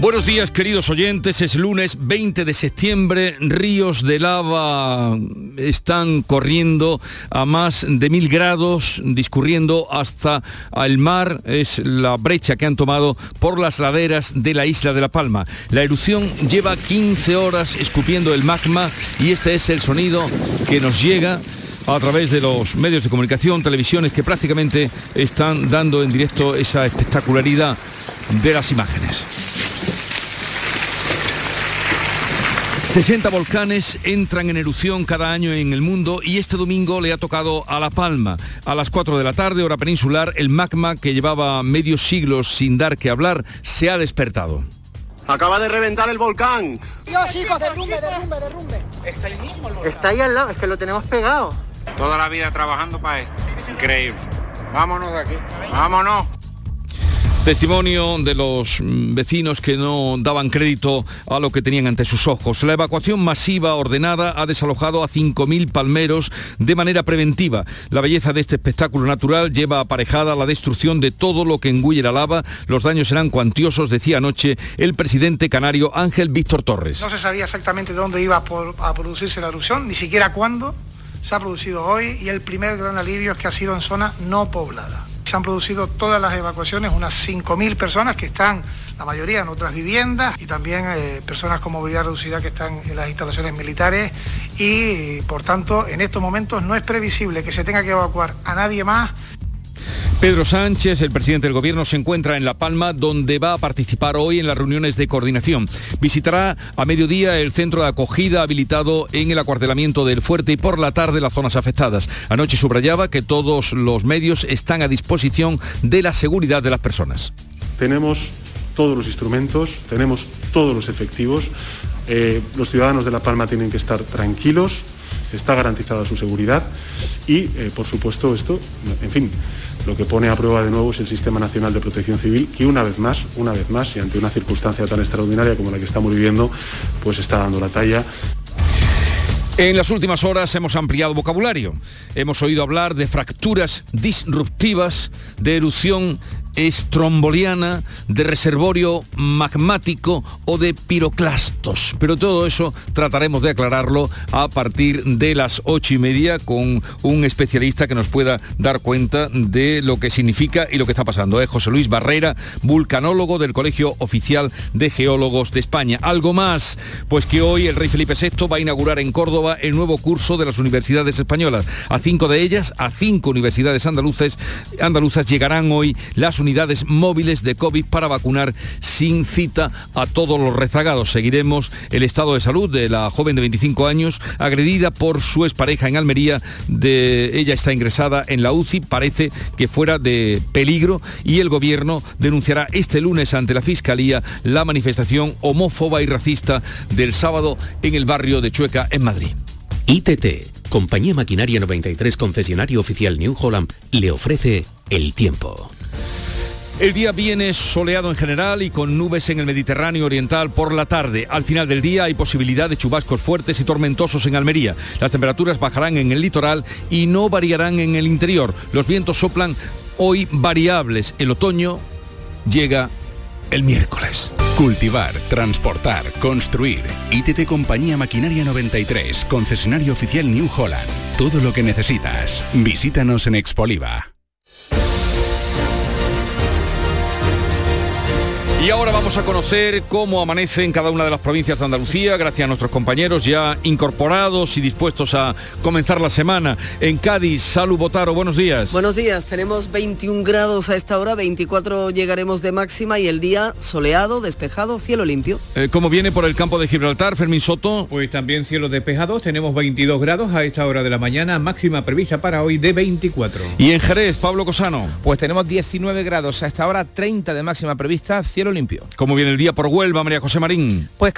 Buenos días queridos oyentes, es lunes 20 de septiembre, ríos de lava están corriendo a más de mil grados, discurriendo hasta el mar, es la brecha que han tomado por las laderas de la isla de La Palma. La erupción lleva 15 horas escupiendo el magma y este es el sonido que nos llega a través de los medios de comunicación, televisiones que prácticamente están dando en directo esa espectacularidad de las imágenes. 60 volcanes entran en erupción cada año en el mundo y este domingo le ha tocado a La Palma. A las 4 de la tarde, hora peninsular, el magma que llevaba medio siglo sin dar que hablar se ha despertado. Acaba de reventar el volcán. Dios, chicos, derrumbe, derrumbe, derrumbe. Está ahí mismo el Está ahí al lado, es que lo tenemos pegado. Toda la vida trabajando para esto. Increíble. Vámonos de aquí. Vámonos. Testimonio de los vecinos que no daban crédito a lo que tenían ante sus ojos. La evacuación masiva ordenada ha desalojado a 5.000 palmeros de manera preventiva. La belleza de este espectáculo natural lleva aparejada la destrucción de todo lo que engulle la lava. Los daños serán cuantiosos, decía anoche el presidente canario Ángel Víctor Torres. No se sabía exactamente dónde iba a producirse la erupción, ni siquiera cuándo. Se ha producido hoy y el primer gran alivio es que ha sido en zona no poblada. Se han producido todas las evacuaciones, unas 5.000 personas que están, la mayoría en otras viviendas y también eh, personas con movilidad reducida que están en las instalaciones militares y por tanto en estos momentos no es previsible que se tenga que evacuar a nadie más Pedro Sánchez, el presidente del gobierno, se encuentra en La Palma, donde va a participar hoy en las reuniones de coordinación. Visitará a mediodía el centro de acogida habilitado en el acuartelamiento del Fuerte y por la tarde las zonas afectadas. Anoche subrayaba que todos los medios están a disposición de la seguridad de las personas. Tenemos todos los instrumentos, tenemos todos los efectivos. Eh, los ciudadanos de La Palma tienen que estar tranquilos, está garantizada su seguridad y, eh, por supuesto, esto, en fin, lo que pone a prueba de nuevo es el Sistema Nacional de Protección Civil, que una vez más, una vez más, y ante una circunstancia tan extraordinaria como la que estamos viviendo, pues está dando la talla. En las últimas horas hemos ampliado vocabulario. Hemos oído hablar de fracturas disruptivas, de erupción estromboliana, de reservorio magmático o de piroclastos. Pero todo eso trataremos de aclararlo a partir de las ocho y media con un especialista que nos pueda dar cuenta de lo que significa y lo que está pasando. Es José Luis Barrera, vulcanólogo del Colegio Oficial de Geólogos de España. Algo más, pues que hoy el rey Felipe VI va a inaugurar en Córdoba el nuevo curso de las universidades españolas. A cinco de ellas, a cinco universidades andaluces, andaluzas llegarán hoy las unidades móviles de COVID para vacunar sin cita a todos los rezagados. Seguiremos el estado de salud de la joven de 25 años agredida por su expareja en Almería. De, ella está ingresada en la UCI, parece que fuera de peligro y el gobierno denunciará este lunes ante la Fiscalía la manifestación homófoba y racista del sábado en el barrio de Chueca, en Madrid. ITT, Compañía Maquinaria 93 concesionario oficial New Holland, le ofrece el tiempo. El día viene soleado en general y con nubes en el Mediterráneo oriental por la tarde. Al final del día hay posibilidad de chubascos fuertes y tormentosos en Almería. Las temperaturas bajarán en el litoral y no variarán en el interior. Los vientos soplan hoy variables. El otoño llega el miércoles. Cultivar, transportar, construir. ITT Compañía Maquinaria 93, concesionario oficial New Holland. Todo lo que necesitas. Visítanos en Expoliva. Y ahora vamos a conocer cómo amanece en cada una de las provincias de Andalucía, gracias a nuestros compañeros ya incorporados y dispuestos a comenzar la semana. En Cádiz, Salud Botaro, buenos días. Buenos días, tenemos 21 grados a esta hora, 24 llegaremos de máxima y el día soleado, despejado, cielo limpio. Eh, ¿Cómo viene por el campo de Gibraltar, Fermín Soto? Pues también cielos despejados, tenemos 22 grados a esta hora de la mañana, máxima prevista para hoy de 24. Y en Jerez, Pablo Cosano. Pues tenemos 19 grados a esta hora, 30 de máxima prevista, cielo limpio. ¿Cómo viene el día por Huelva, María José Marín? Pues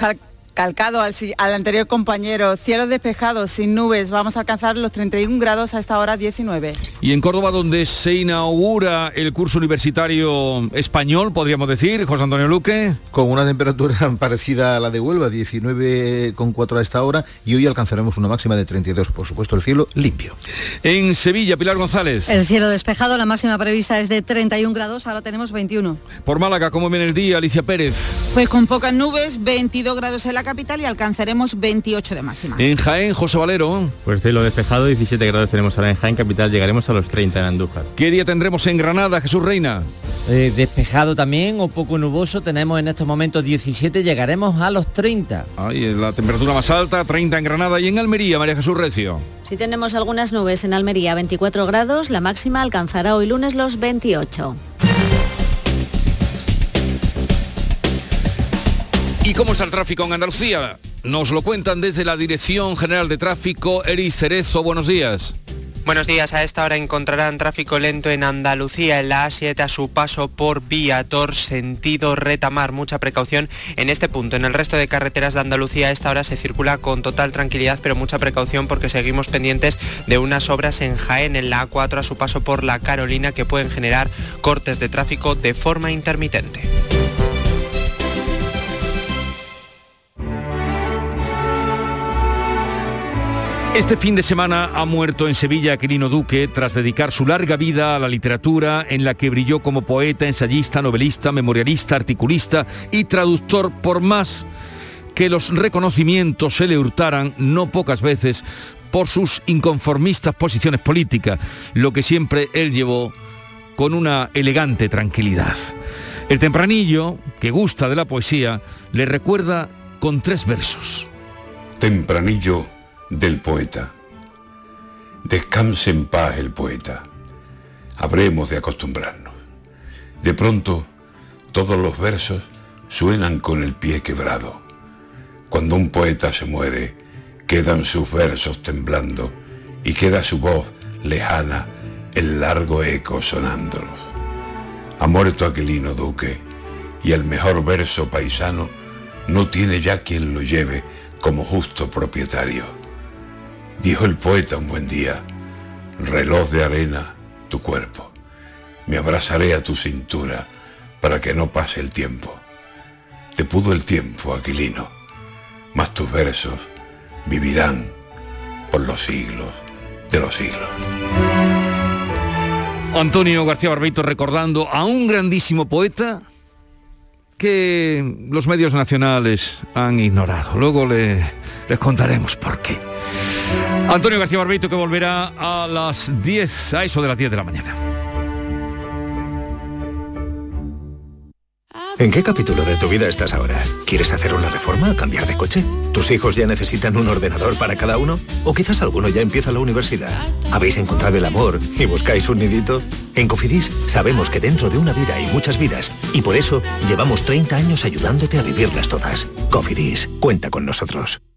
calcado al, anterior compañero, cielos despejados, sin nubes, vamos a alcanzar los 31 grados a esta hora 19. Y en Córdoba, donde se inaugura el curso universitario español, podríamos decir, José Antonio Luque. Con una temperatura parecida a la de Huelva, 19,4 a esta hora, y hoy alcanzaremos una máxima de 32. Por supuesto, el cielo limpio. En Sevilla, Pilar González. El cielo despejado, la máxima prevista es de 31 grados, ahora tenemos 21. Por Málaga, ¿cómo viene el día, Alicia Pérez? Pues con pocas nubes, 22 grados en la capital y alcanzaremos 28 de máxima. En Jaén, José Valero. Pues cielo despejado, 17 grados tenemos ahora en Jaén Capital, llegaremos a los 30 en Andújar. ¿Qué día tendremos en Granada, Jesús Reina? Eh, despejado también o poco nuboso, tenemos en estos momentos 17, llegaremos a los 30. Ahí la temperatura más alta, 30 en Granada y en Almería, María Jesús Recio. Si tenemos algunas nubes en Almería, 24 grados, la máxima alcanzará hoy lunes los 28. ¿Y cómo está el tráfico en Andalucía? Nos lo cuentan desde la Dirección General de Tráfico, Eris Cerezo, buenos días. Buenos días, a esta hora encontrarán tráfico lento en Andalucía, en la A7 a su paso por Viator, sentido retamar. Mucha precaución en este punto. En el resto de carreteras de Andalucía a esta hora se circula con total tranquilidad, pero mucha precaución porque seguimos pendientes de unas obras en Jaén, en la A4 a su paso por la Carolina, que pueden generar cortes de tráfico de forma intermitente. Este fin de semana ha muerto en Sevilla Quirino Duque tras dedicar su larga vida a la literatura en la que brilló como poeta, ensayista, novelista, memorialista, articulista y traductor por más que los reconocimientos se le hurtaran no pocas veces por sus inconformistas posiciones políticas, lo que siempre él llevó con una elegante tranquilidad. El tempranillo, que gusta de la poesía, le recuerda con tres versos. Tempranillo del poeta. Descanse en paz el poeta. Habremos de acostumbrarnos. De pronto, todos los versos suenan con el pie quebrado. Cuando un poeta se muere, quedan sus versos temblando y queda su voz lejana, el largo eco sonándolos. Ha muerto Aquilino Duque y el mejor verso paisano no tiene ya quien lo lleve como justo propietario. Dijo el poeta un buen día, reloj de arena, tu cuerpo. Me abrazaré a tu cintura para que no pase el tiempo. Te pudo el tiempo, Aquilino, mas tus versos vivirán por los siglos de los siglos. Antonio García Barbeito recordando a un grandísimo poeta que los medios nacionales han ignorado. Luego le- les contaremos por qué. Antonio García Barbeito que volverá a las 10, a eso de las 10 de la mañana. ¿En qué capítulo de tu vida estás ahora? ¿Quieres hacer una reforma cambiar de coche? ¿Tus hijos ya necesitan un ordenador para cada uno? ¿O quizás alguno ya empieza la universidad? ¿Habéis encontrado el amor y buscáis un nidito? En Cofidis sabemos que dentro de una vida hay muchas vidas y por eso llevamos 30 años ayudándote a vivirlas todas. Cofidis, cuenta con nosotros.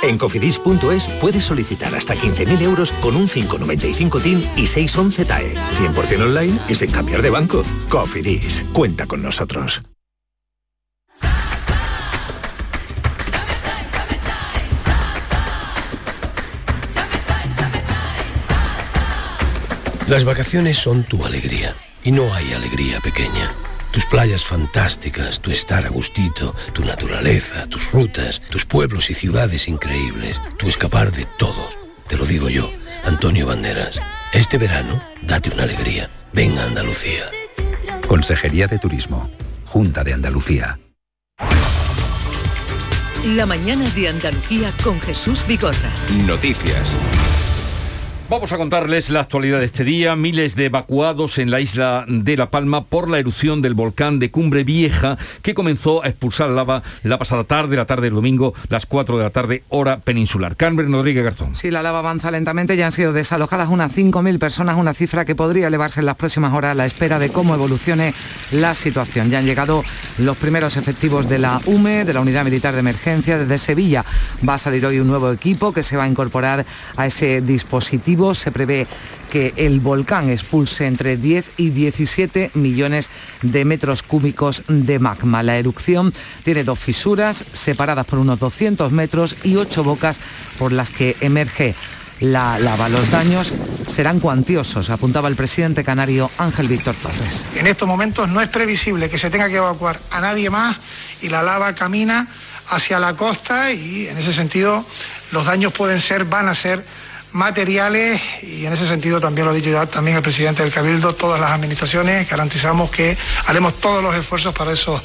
En cofidis.es puedes solicitar hasta 15.000 euros con un 595 TIN y 611 TAE. 100% online y sin cambiar de banco. Cofidis, cuenta con nosotros. Las vacaciones son tu alegría y no hay alegría pequeña. Tus playas fantásticas, tu estar a gustito, tu naturaleza, tus rutas, tus pueblos y ciudades increíbles, tu escapar de todo. Te lo digo yo, Antonio Banderas. Este verano, date una alegría. Ven a Andalucía. Consejería de Turismo, Junta de Andalucía. La mañana de Andalucía con Jesús Vigorra. Noticias. Vamos a contarles la actualidad de este día. Miles de evacuados en la isla de La Palma por la erupción del volcán de Cumbre Vieja que comenzó a expulsar lava la pasada tarde, la tarde del domingo, las 4 de la tarde, hora peninsular. Carmen Rodríguez Garzón. Sí, la lava avanza lentamente. Ya han sido desalojadas unas 5.000 personas, una cifra que podría elevarse en las próximas horas a la espera de cómo evolucione la situación. Ya han llegado los primeros efectivos de la UME, de la Unidad Militar de Emergencia. Desde Sevilla va a salir hoy un nuevo equipo que se va a incorporar a ese dispositivo se prevé que el volcán expulse entre 10 y 17 millones de metros cúbicos de magma. La erupción tiene dos fisuras separadas por unos 200 metros y ocho bocas por las que emerge la lava. Los daños serán cuantiosos, apuntaba el presidente canario Ángel Víctor Torres. En estos momentos no es previsible que se tenga que evacuar a nadie más y la lava camina hacia la costa y en ese sentido los daños pueden ser, van a ser materiales y en ese sentido también lo ha dicho ya también el presidente del Cabildo, todas las administraciones garantizamos que haremos todos los esfuerzos para esos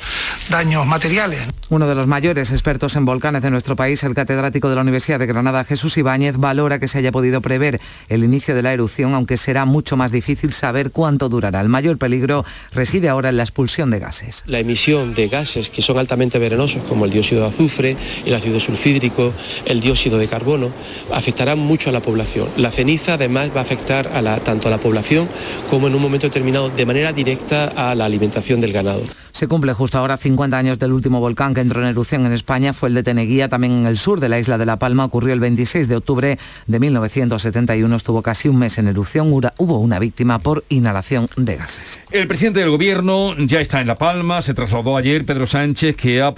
daños materiales. Uno de los mayores expertos en volcanes de nuestro país, el catedrático de la Universidad de Granada, Jesús Ibáñez, valora que se haya podido prever el inicio de la erupción, aunque será mucho más difícil saber cuánto durará. El mayor peligro reside ahora en la expulsión de gases. La emisión de gases que son altamente venenosos, como el dióxido de azufre, el ácido sulfídrico, el dióxido de carbono, afectarán mucho a la población la ceniza además va a afectar tanto a la población como en un momento determinado de manera directa a la alimentación del ganado. Se cumple justo ahora 50 años del último volcán que entró en erupción en España, fue el de Teneguía, también en el sur de la isla de La Palma, ocurrió el 26 de octubre de 1971, estuvo casi un mes en erupción, hubo una víctima por inhalación de gases. El presidente del gobierno ya está en La Palma, se trasladó ayer Pedro Sánchez, que ha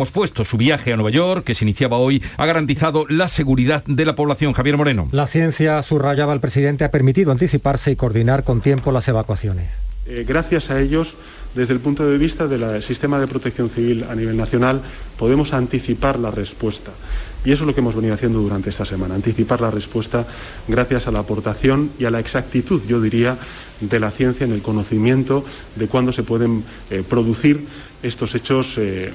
pospuesto su viaje a Nueva York, que se iniciaba hoy, ha garantizado la seguridad de la población. Javier Moreno. La ciencia, subrayaba el presidente, ha permitido anticiparse y coordinar con tiempo las evacuaciones. Eh, gracias a ellos desde el punto de vista del sistema de protección civil a nivel nacional, podemos anticipar la respuesta. Y eso es lo que hemos venido haciendo durante esta semana, anticipar la respuesta gracias a la aportación y a la exactitud, yo diría, de la ciencia en el conocimiento de cuándo se pueden eh, producir estos hechos eh,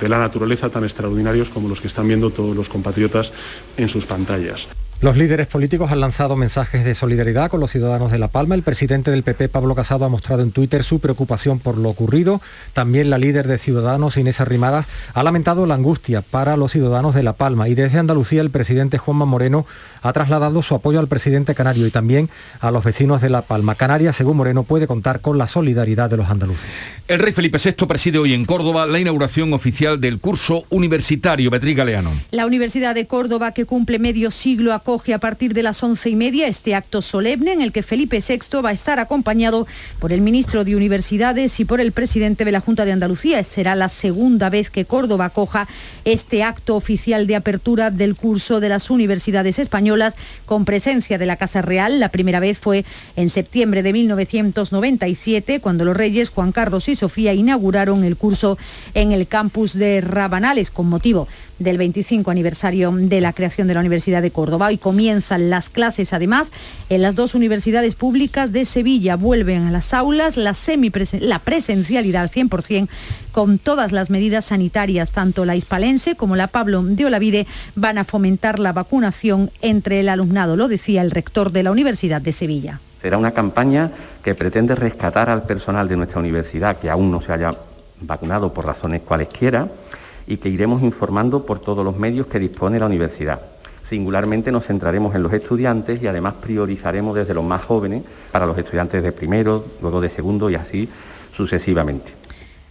de la naturaleza tan extraordinarios como los que están viendo todos los compatriotas en sus pantallas. Los líderes políticos han lanzado mensajes de solidaridad con los ciudadanos de La Palma. El presidente del PP, Pablo Casado, ha mostrado en Twitter su preocupación por lo ocurrido. También la líder de Ciudadanos, Inés Arrimadas, ha lamentado la angustia para los ciudadanos de La Palma. Y desde Andalucía, el presidente Juanma Moreno ha trasladado su apoyo al presidente canario y también a los vecinos de La Palma. Canarias, según Moreno, puede contar con la solidaridad de los andaluces. El rey Felipe VI preside hoy en Córdoba la inauguración oficial del curso universitario. Beatriz Galeano. La Universidad de Córdoba, que cumple medio siglo, a a partir de las once y media este acto solemne en el que Felipe VI va a estar acompañado por el ministro de Universidades y por el presidente de la Junta de Andalucía. Será la segunda vez que Córdoba acoja este acto oficial de apertura del curso de las universidades españolas con presencia de la Casa Real. La primera vez fue en septiembre de 1997 cuando los reyes Juan Carlos y Sofía inauguraron el curso en el campus de Rabanales con motivo del 25 aniversario de la creación de la Universidad de Córdoba. Comienzan las clases, además, en las dos universidades públicas de Sevilla. Vuelven a las aulas la, la presencialidad al 100% con todas las medidas sanitarias, tanto la hispalense como la Pablo de Olavide van a fomentar la vacunación entre el alumnado, lo decía el rector de la Universidad de Sevilla. Será una campaña que pretende rescatar al personal de nuestra universidad que aún no se haya vacunado por razones cualesquiera y que iremos informando por todos los medios que dispone la universidad. Singularmente nos centraremos en los estudiantes y además priorizaremos desde los más jóvenes para los estudiantes de primero, luego de segundo y así sucesivamente.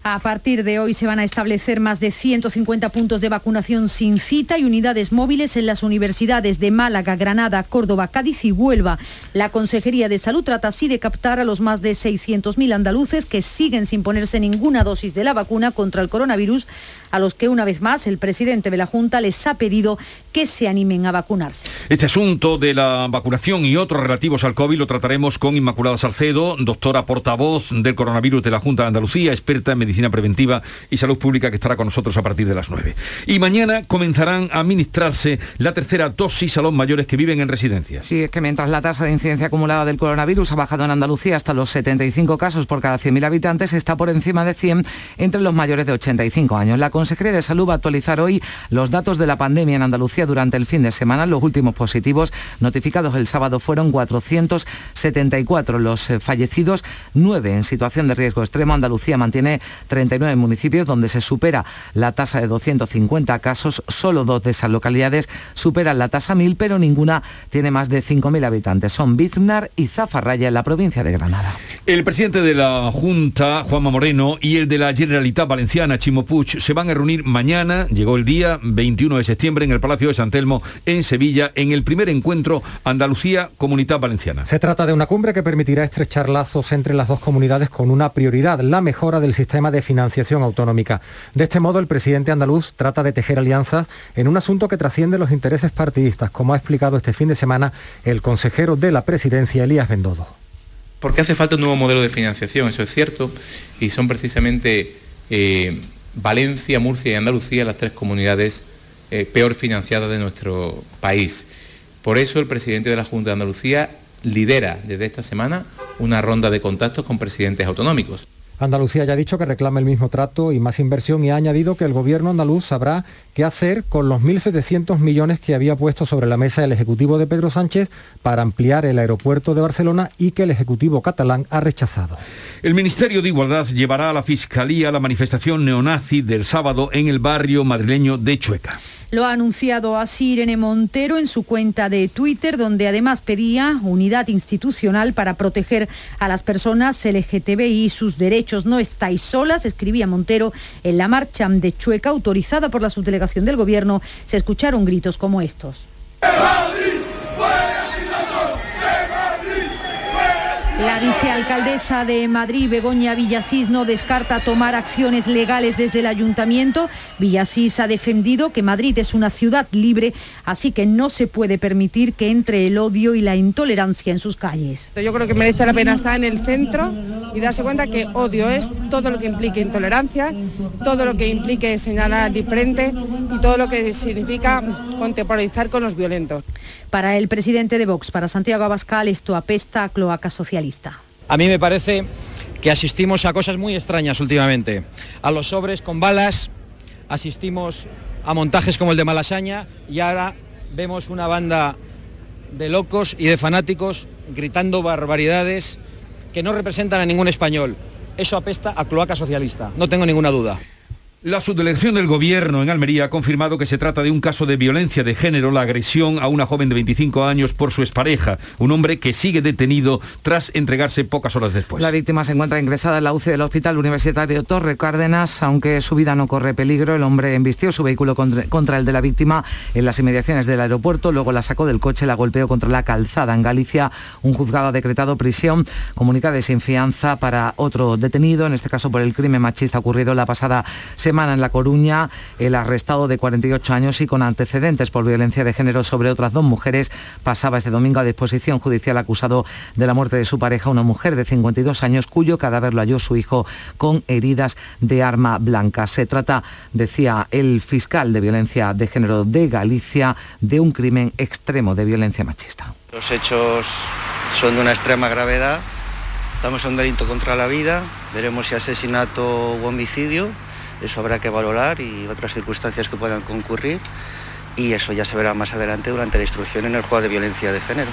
A partir de hoy se van a establecer más de 150 puntos de vacunación sin cita y unidades móviles en las universidades de Málaga, Granada, Córdoba, Cádiz y Huelva. La Consejería de Salud trata así de captar a los más de 600.000 andaluces que siguen sin ponerse ninguna dosis de la vacuna contra el coronavirus, a los que una vez más el presidente de la Junta les ha pedido que se animen a vacunarse. Este asunto de la vacunación y otros relativos al COVID lo trataremos con Inmaculada Salcedo, doctora portavoz del coronavirus de la Junta de Andalucía, experta en medicina Preventiva y Salud Pública que estará con nosotros a partir de las 9. Y mañana comenzarán a administrarse la tercera dosis a los mayores que viven en residencias. Sí, es que mientras la tasa de incidencia acumulada del coronavirus ha bajado en Andalucía hasta los 75 casos por cada 100.000 habitantes, está por encima de 100 entre los mayores de 85 años. La Consejería de Salud va a actualizar hoy los datos de la pandemia en Andalucía durante el fin de semana. Los últimos positivos notificados el sábado fueron 474. Los eh, fallecidos, 9 en situación de riesgo extremo. Andalucía mantiene 39 municipios donde se supera la tasa de 250 casos. Solo dos de esas localidades superan la tasa 1000, pero ninguna tiene más de 5.000 habitantes. Son Biznar y Zafarraya en la provincia de Granada. El presidente de la Junta, Juanma Moreno, y el de la Generalitat Valenciana, Chimo Puig, se van a reunir mañana, llegó el día 21 de septiembre, en el Palacio de San Telmo, en Sevilla, en el primer encuentro Andalucía-Comunidad Valenciana. Se trata de una cumbre que permitirá estrechar lazos entre las dos comunidades con una prioridad, la mejora del sistema de financiación autonómica. De este modo, el presidente andaluz trata de tejer alianzas en un asunto que trasciende los intereses partidistas, como ha explicado este fin de semana el consejero de la presidencia, Elías Bendodo. Porque hace falta un nuevo modelo de financiación, eso es cierto, y son precisamente eh, Valencia, Murcia y Andalucía las tres comunidades eh, peor financiadas de nuestro país. Por eso el presidente de la Junta de Andalucía lidera desde esta semana una ronda de contactos con presidentes autonómicos. Andalucía ya ha dicho que reclama el mismo trato y más inversión y ha añadido que el gobierno andaluz sabrá qué hacer con los 1.700 millones que había puesto sobre la mesa el Ejecutivo de Pedro Sánchez para ampliar el aeropuerto de Barcelona y que el Ejecutivo catalán ha rechazado. El Ministerio de Igualdad llevará a la Fiscalía la manifestación neonazi del sábado en el barrio madrileño de Chueca. Lo ha anunciado así Irene Montero en su cuenta de Twitter, donde además pedía unidad institucional para proteger a las personas LGTBI y sus derechos. No estáis solas, escribía Montero en la marcha de Chueca, autorizada por la subdelegación del Gobierno. Se escucharon gritos como estos. La vicealcaldesa de Madrid, Begoña Villasís, no descarta tomar acciones legales desde el ayuntamiento. Villasís ha defendido que Madrid es una ciudad libre, así que no se puede permitir que entre el odio y la intolerancia en sus calles. Yo creo que merece la pena estar en el centro y darse cuenta que odio es todo lo que implique intolerancia, todo lo que implique señalar diferente y todo lo que significa contemporizar con los violentos. Para el presidente de Vox, para Santiago Abascal, esto apesta a cloaca socialista. A mí me parece que asistimos a cosas muy extrañas últimamente. A los sobres con balas, asistimos a montajes como el de Malasaña y ahora vemos una banda de locos y de fanáticos gritando barbaridades que no representan a ningún español. Eso apesta a cloaca socialista, no tengo ninguna duda. La subdelegación del gobierno en Almería ha confirmado que se trata de un caso de violencia de género, la agresión a una joven de 25 años por su expareja, un hombre que sigue detenido tras entregarse pocas horas después. La víctima se encuentra ingresada en la UCI del Hospital Universitario Torre Cárdenas, aunque su vida no corre peligro. El hombre embistió su vehículo contra, contra el de la víctima en las inmediaciones del aeropuerto, luego la sacó del coche, la golpeó contra la calzada. En Galicia, un juzgado ha decretado prisión comunicada de sin fianza para otro detenido, en este caso por el crimen machista ocurrido la pasada semana semana en La Coruña, el arrestado de 48 años y con antecedentes por violencia de género sobre otras dos mujeres pasaba este domingo a disposición judicial acusado de la muerte de su pareja, una mujer de 52 años cuyo cadáver lo halló su hijo con heridas de arma blanca. Se trata, decía el fiscal de violencia de género de Galicia, de un crimen extremo de violencia machista. Los hechos son de una extrema gravedad. Estamos en un delito contra la vida. Veremos si asesinato u homicidio eso habrá que valorar y otras circunstancias que puedan concurrir y eso ya se verá más adelante durante la instrucción en el juego de violencia de género.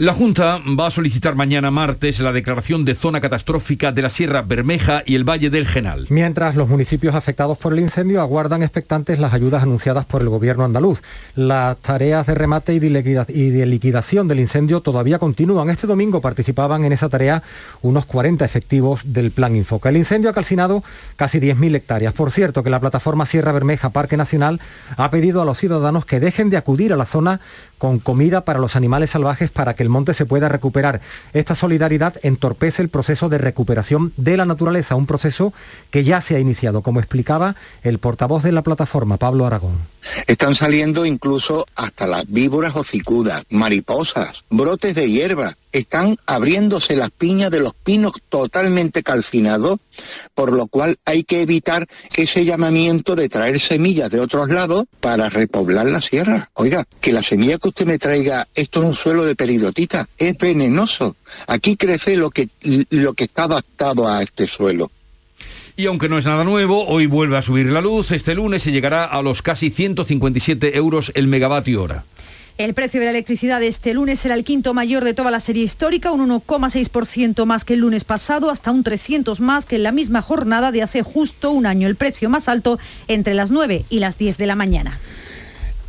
La Junta va a solicitar mañana martes la declaración de zona catastrófica de la Sierra Bermeja y el Valle del Genal. Mientras los municipios afectados por el incendio aguardan expectantes las ayudas anunciadas por el gobierno andaluz. Las tareas de remate y de liquidación del incendio todavía continúan. Este domingo participaban en esa tarea unos 40 efectivos del Plan Infoca. El incendio ha calcinado casi 10.000 hectáreas. Por cierto, que la plataforma Sierra Bermeja Parque Nacional ha pedido a los ciudadanos que dejen de acudir a la zona con comida para los animales salvajes para que el monte se pueda recuperar. Esta solidaridad entorpece el proceso de recuperación de la naturaleza, un proceso que ya se ha iniciado, como explicaba el portavoz de la plataforma, Pablo Aragón. Están saliendo incluso hasta las víboras hocicudas, mariposas, brotes de hierba. Están abriéndose las piñas de los pinos totalmente calcinados, por lo cual hay que evitar ese llamamiento de traer semillas de otros lados para repoblar la sierra. Oiga, que la semilla que usted me traiga, esto es un suelo de peridotita, es venenoso. Aquí crece lo que, lo que está adaptado a este suelo. Y aunque no es nada nuevo, hoy vuelve a subir la luz. Este lunes se llegará a los casi 157 euros el megavatio hora. El precio de la electricidad este lunes será el quinto mayor de toda la serie histórica, un 1,6% más que el lunes pasado, hasta un 300 más que en la misma jornada de hace justo un año. El precio más alto entre las 9 y las 10 de la mañana.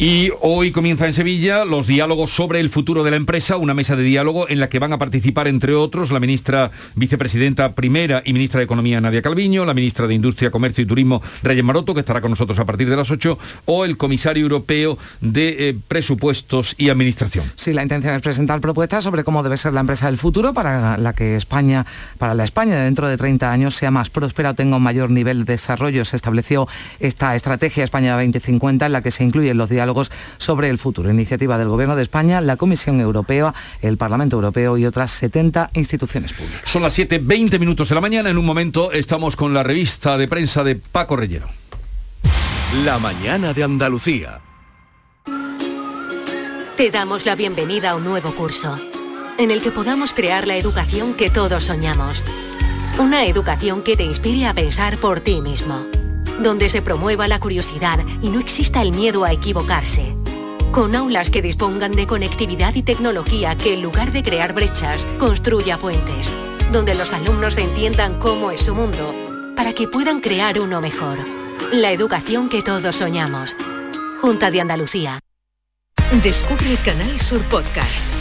Y hoy comienza en Sevilla los diálogos sobre el futuro de la empresa, una mesa de diálogo en la que van a participar, entre otros, la ministra vicepresidenta primera y ministra de Economía, Nadia Calviño, la ministra de Industria, Comercio y Turismo, Reyes Maroto, que estará con nosotros a partir de las 8, o el comisario europeo de eh, presupuestos y administración. Sí, la intención es presentar propuestas sobre cómo debe ser la empresa del futuro para la que España, para la España de dentro de 30 años sea más próspera o tenga un mayor nivel de desarrollo. Se estableció esta estrategia España 2050 en la que se incluyen los diálogos sobre el futuro. Iniciativa del Gobierno de España, la Comisión Europea, el Parlamento Europeo y otras 70 instituciones públicas. Son las 7.20 minutos de la mañana. En un momento estamos con la revista de prensa de Paco Rellero. La mañana de Andalucía. Te damos la bienvenida a un nuevo curso, en el que podamos crear la educación que todos soñamos. Una educación que te inspire a pensar por ti mismo donde se promueva la curiosidad y no exista el miedo a equivocarse. Con aulas que dispongan de conectividad y tecnología que en lugar de crear brechas, construya puentes. Donde los alumnos entiendan cómo es su mundo, para que puedan crear uno mejor. La educación que todos soñamos. Junta de Andalucía. Descubre Canal Sur Podcast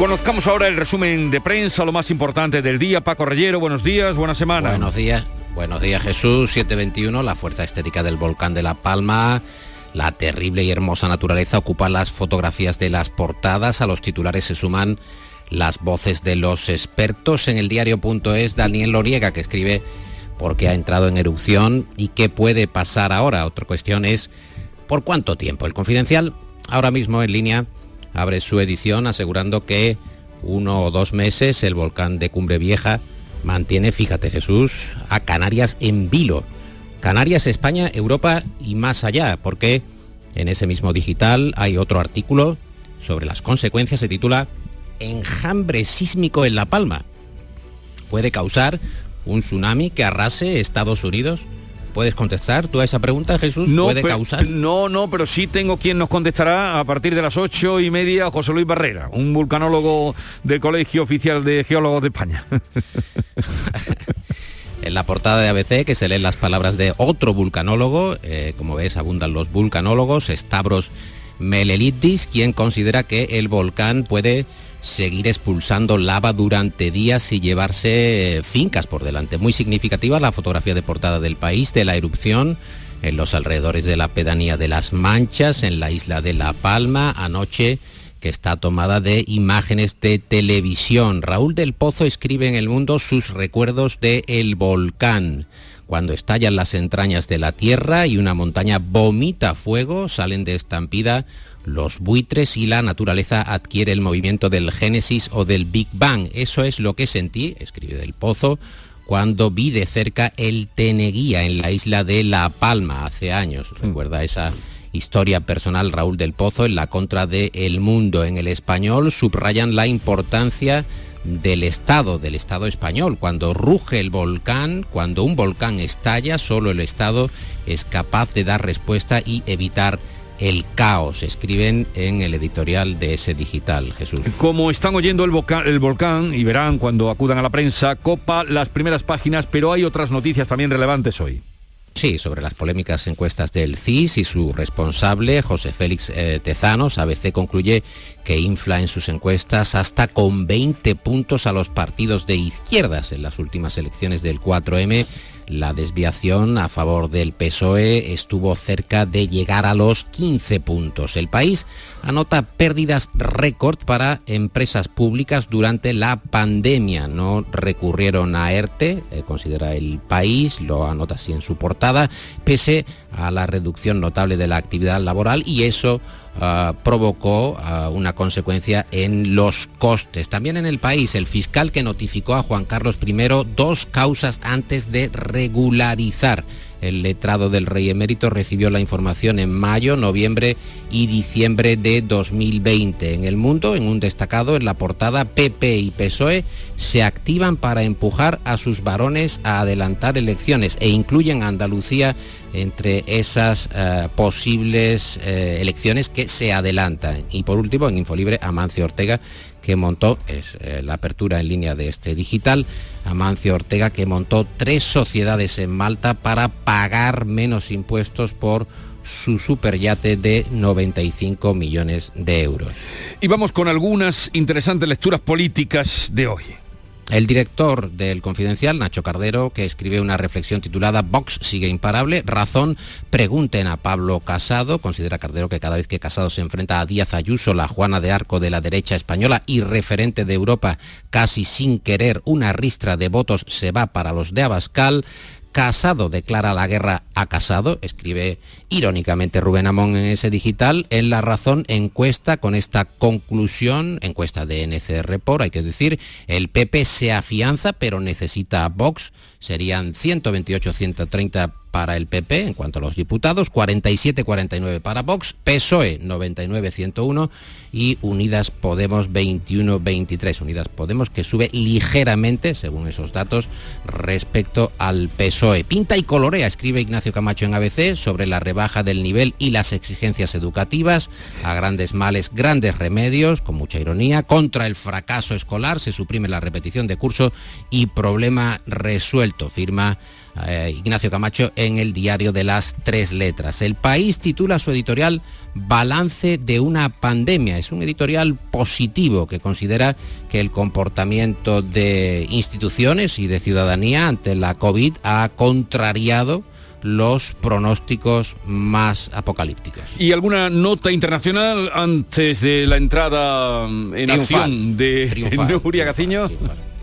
Conozcamos ahora el resumen de prensa, lo más importante del día. Paco Rellero, buenos días, buena semana. Buenos días, buenos días Jesús, 721, la fuerza estética del volcán de La Palma. La terrible y hermosa naturaleza ocupa las fotografías de las portadas. A los titulares se suman las voces de los expertos. En el diario.es, Daniel Loriega, que escribe por qué ha entrado en erupción y qué puede pasar ahora. Otra cuestión es, ¿por cuánto tiempo? El confidencial, ahora mismo en línea abre su edición asegurando que uno o dos meses el volcán de Cumbre Vieja mantiene, fíjate Jesús, a Canarias en vilo. Canarias, España, Europa y más allá, porque en ese mismo digital hay otro artículo sobre las consecuencias, se titula Enjambre sísmico en La Palma. Puede causar un tsunami que arrase Estados Unidos. ¿Puedes contestar tú a esa pregunta, Jesús? No, ¿Puede causar? No, no, pero sí tengo quien nos contestará a partir de las ocho y media, José Luis Barrera, un vulcanólogo del Colegio Oficial de Geólogos de España. en la portada de ABC, que se leen las palabras de otro vulcanólogo, eh, como ves, abundan los vulcanólogos, Stavros Melelidis, quien considera que el volcán puede seguir expulsando lava durante días y llevarse eh, fincas por delante. Muy significativa la fotografía de portada del país de la erupción en los alrededores de la pedanía de las Manchas, en la isla de La Palma, anoche que está tomada de imágenes de televisión. Raúl del Pozo escribe en El Mundo sus recuerdos de el volcán. Cuando estallan las entrañas de la tierra y una montaña vomita fuego, salen de estampida los buitres y la naturaleza adquiere el movimiento del Génesis o del Big Bang. Eso es lo que sentí, escribe del Pozo, cuando vi de cerca el Teneguía en la isla de La Palma hace años. Recuerda esa historia personal Raúl del Pozo en la contra de El Mundo. En el español subrayan la importancia del Estado, del Estado español. Cuando ruge el volcán, cuando un volcán estalla, solo el Estado es capaz de dar respuesta y evitar el caos, escriben en el editorial de ese digital, Jesús. Como están oyendo el, volcán, el volcán y verán cuando acudan a la prensa, copa las primeras páginas, pero hay otras noticias también relevantes hoy. Sí, sobre las polémicas encuestas del CIS y su responsable, José Félix eh, Tezanos, ABC concluye que infla en sus encuestas hasta con 20 puntos a los partidos de izquierdas en las últimas elecciones del 4M la desviación a favor del PSOE estuvo cerca de llegar a los 15 puntos. El país anota pérdidas récord para empresas públicas durante la pandemia. No recurrieron a ERTE, eh, considera el país, lo anota así en su portada, pese a la reducción notable de la actividad laboral y eso Ah, provocó ah, una consecuencia en los costes. También en el país, el fiscal que notificó a Juan Carlos I dos causas antes de regularizar el letrado del rey emérito recibió la información en mayo, noviembre y diciembre de 2020. En el mundo, en un destacado en la portada, PP y PSOE se activan para empujar a sus varones a adelantar elecciones e incluyen a Andalucía entre esas eh, posibles eh, elecciones que se adelantan. Y por último, en Infolibre, Amancio Ortega que montó, es eh, la apertura en línea de este digital, Amancio Ortega, que montó tres sociedades en Malta para pagar menos impuestos por su superyate de 95 millones de euros. Y vamos con algunas interesantes lecturas políticas de hoy. El director del Confidencial, Nacho Cardero, que escribe una reflexión titulada Vox sigue imparable, razón, pregunten a Pablo Casado, considera Cardero que cada vez que Casado se enfrenta a Díaz Ayuso, la Juana de Arco de la derecha española y referente de Europa, casi sin querer una ristra de votos se va para los de Abascal, Casado declara la guerra a Casado, escribe irónicamente Rubén Amón en ese digital, en La Razón encuesta con esta conclusión, encuesta de NCR por, hay que decir, el PP se afianza pero necesita a Vox, serían 128-130 para el PP en cuanto a los diputados, 47-49 para Vox, PSOE 99-101 y Unidas Podemos 21-23. Unidas Podemos que sube ligeramente, según esos datos, respecto al PSOE. Pinta y colorea, escribe Ignacio Camacho en ABC, sobre la rebaja del nivel y las exigencias educativas. A grandes males, grandes remedios, con mucha ironía. Contra el fracaso escolar se suprime la repetición de curso y problema resuelto, firma eh, Ignacio Camacho en el diario de las tres letras. El país titula su editorial Balance de una pandemia. Es un editorial positivo que considera que el comportamiento de instituciones y de ciudadanía ante la COVID ha contrariado los pronósticos más apocalípticos. ¿Y alguna nota internacional antes de la entrada en acción de Nuria Gaciño?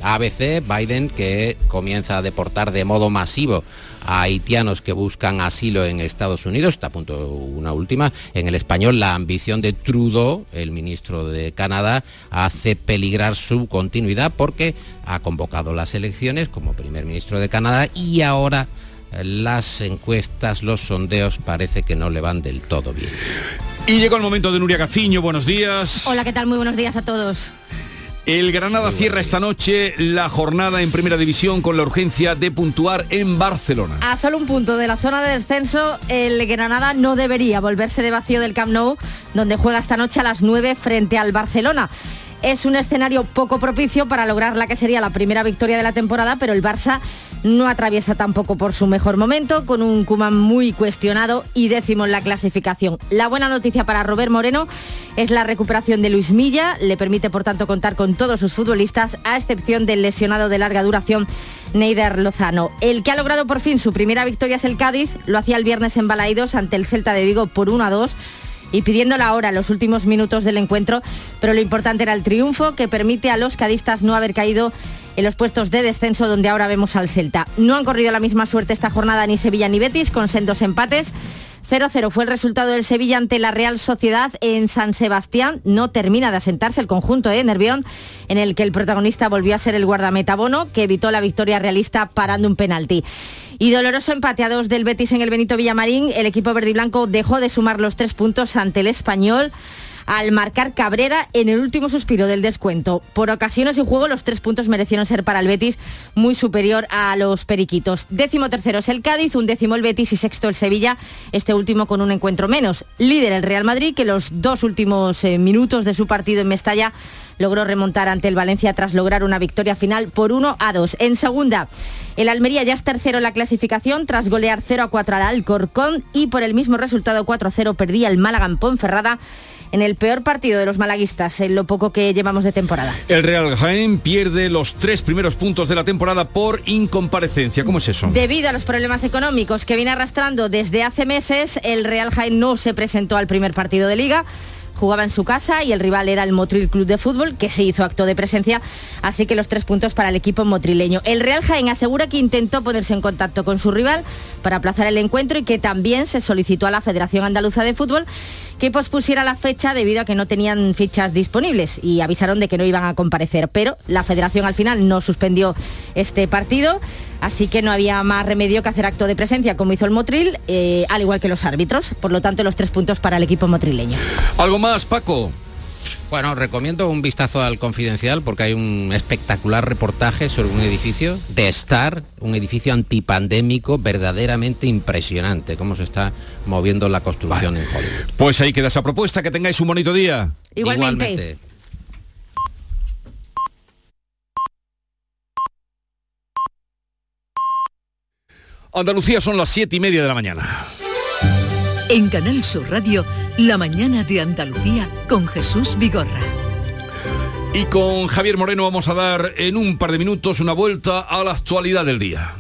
ABC, Biden, que comienza a deportar de modo masivo a haitianos que buscan asilo en Estados Unidos. Está a punto una última. En el español, la ambición de Trudeau, el ministro de Canadá, hace peligrar su continuidad porque ha convocado las elecciones como primer ministro de Canadá y ahora las encuestas, los sondeos parece que no le van del todo bien. Y llegó el momento de Nuria Gaciño, buenos días. Hola, ¿qué tal? Muy buenos días a todos. El Granada cierra esta noche la jornada en Primera División con la urgencia de puntuar en Barcelona. A solo un punto de la zona de descenso, el Granada no debería volverse de vacío del Camp Nou, donde juega esta noche a las 9 frente al Barcelona. Es un escenario poco propicio para lograr la que sería la primera victoria de la temporada, pero el Barça no atraviesa tampoco por su mejor momento, con un Kuman muy cuestionado y décimo en la clasificación. La buena noticia para Robert Moreno es la recuperación de Luis Milla, le permite por tanto contar con todos sus futbolistas, a excepción del lesionado de larga duración Neider Lozano. El que ha logrado por fin su primera victoria es el Cádiz, lo hacía el viernes en Balaídos ante el Celta de Vigo por 1 a 2 y pidiendo la hora en los últimos minutos del encuentro, pero lo importante era el triunfo que permite a los cadistas no haber caído en los puestos de descenso donde ahora vemos al Celta. No han corrido la misma suerte esta jornada ni Sevilla ni Betis con sendos empates. 0-0 fue el resultado del Sevilla ante la Real Sociedad en San Sebastián. No termina de asentarse el conjunto de Nervión, en el que el protagonista volvió a ser el guardameta Bono, que evitó la victoria realista parando un penalti. Y doloroso empate a dos del Betis en el Benito Villamarín. El equipo verde y blanco dejó de sumar los tres puntos ante el español al marcar Cabrera en el último suspiro del descuento. Por ocasiones en juego los tres puntos merecieron ser para el Betis muy superior a los periquitos. Décimo tercero es el Cádiz, un décimo el Betis y sexto el Sevilla, este último con un encuentro menos. Líder el Real Madrid que los dos últimos eh, minutos de su partido en Mestalla logró remontar ante el Valencia tras lograr una victoria final por 1 a 2. En segunda, el Almería ya es tercero en la clasificación tras golear 0 a 4 al Alcorcón y por el mismo resultado 4 a 0 perdía el Málaga en Ponferrada en el peor partido de los malaguistas en lo poco que llevamos de temporada. El Real Jaén pierde los tres primeros puntos de la temporada por incomparecencia. ¿Cómo es eso? Debido a los problemas económicos que viene arrastrando desde hace meses, el Real Jaén no se presentó al primer partido de liga jugaba en su casa y el rival era el Motril Club de Fútbol, que se hizo acto de presencia, así que los tres puntos para el equipo motrileño. El Real Jaén asegura que intentó ponerse en contacto con su rival para aplazar el encuentro y que también se solicitó a la Federación Andaluza de Fútbol que pospusiera la fecha debido a que no tenían fichas disponibles y avisaron de que no iban a comparecer. Pero la federación al final no suspendió este partido, así que no había más remedio que hacer acto de presencia como hizo el Motril, eh, al igual que los árbitros. Por lo tanto, los tres puntos para el equipo motrileño. ¿Algo más, Paco? Bueno, recomiendo un vistazo al Confidencial porque hay un espectacular reportaje sobre un edificio de Star, un edificio antipandémico verdaderamente impresionante, cómo se está moviendo la construcción en Hollywood. Pues ahí queda esa propuesta, que tengáis un bonito día. Igualmente. Igualmente. Andalucía son las siete y media de la mañana. En Canal Sur Radio, La mañana de Andalucía con Jesús Vigorra. Y con Javier Moreno vamos a dar en un par de minutos una vuelta a la actualidad del día.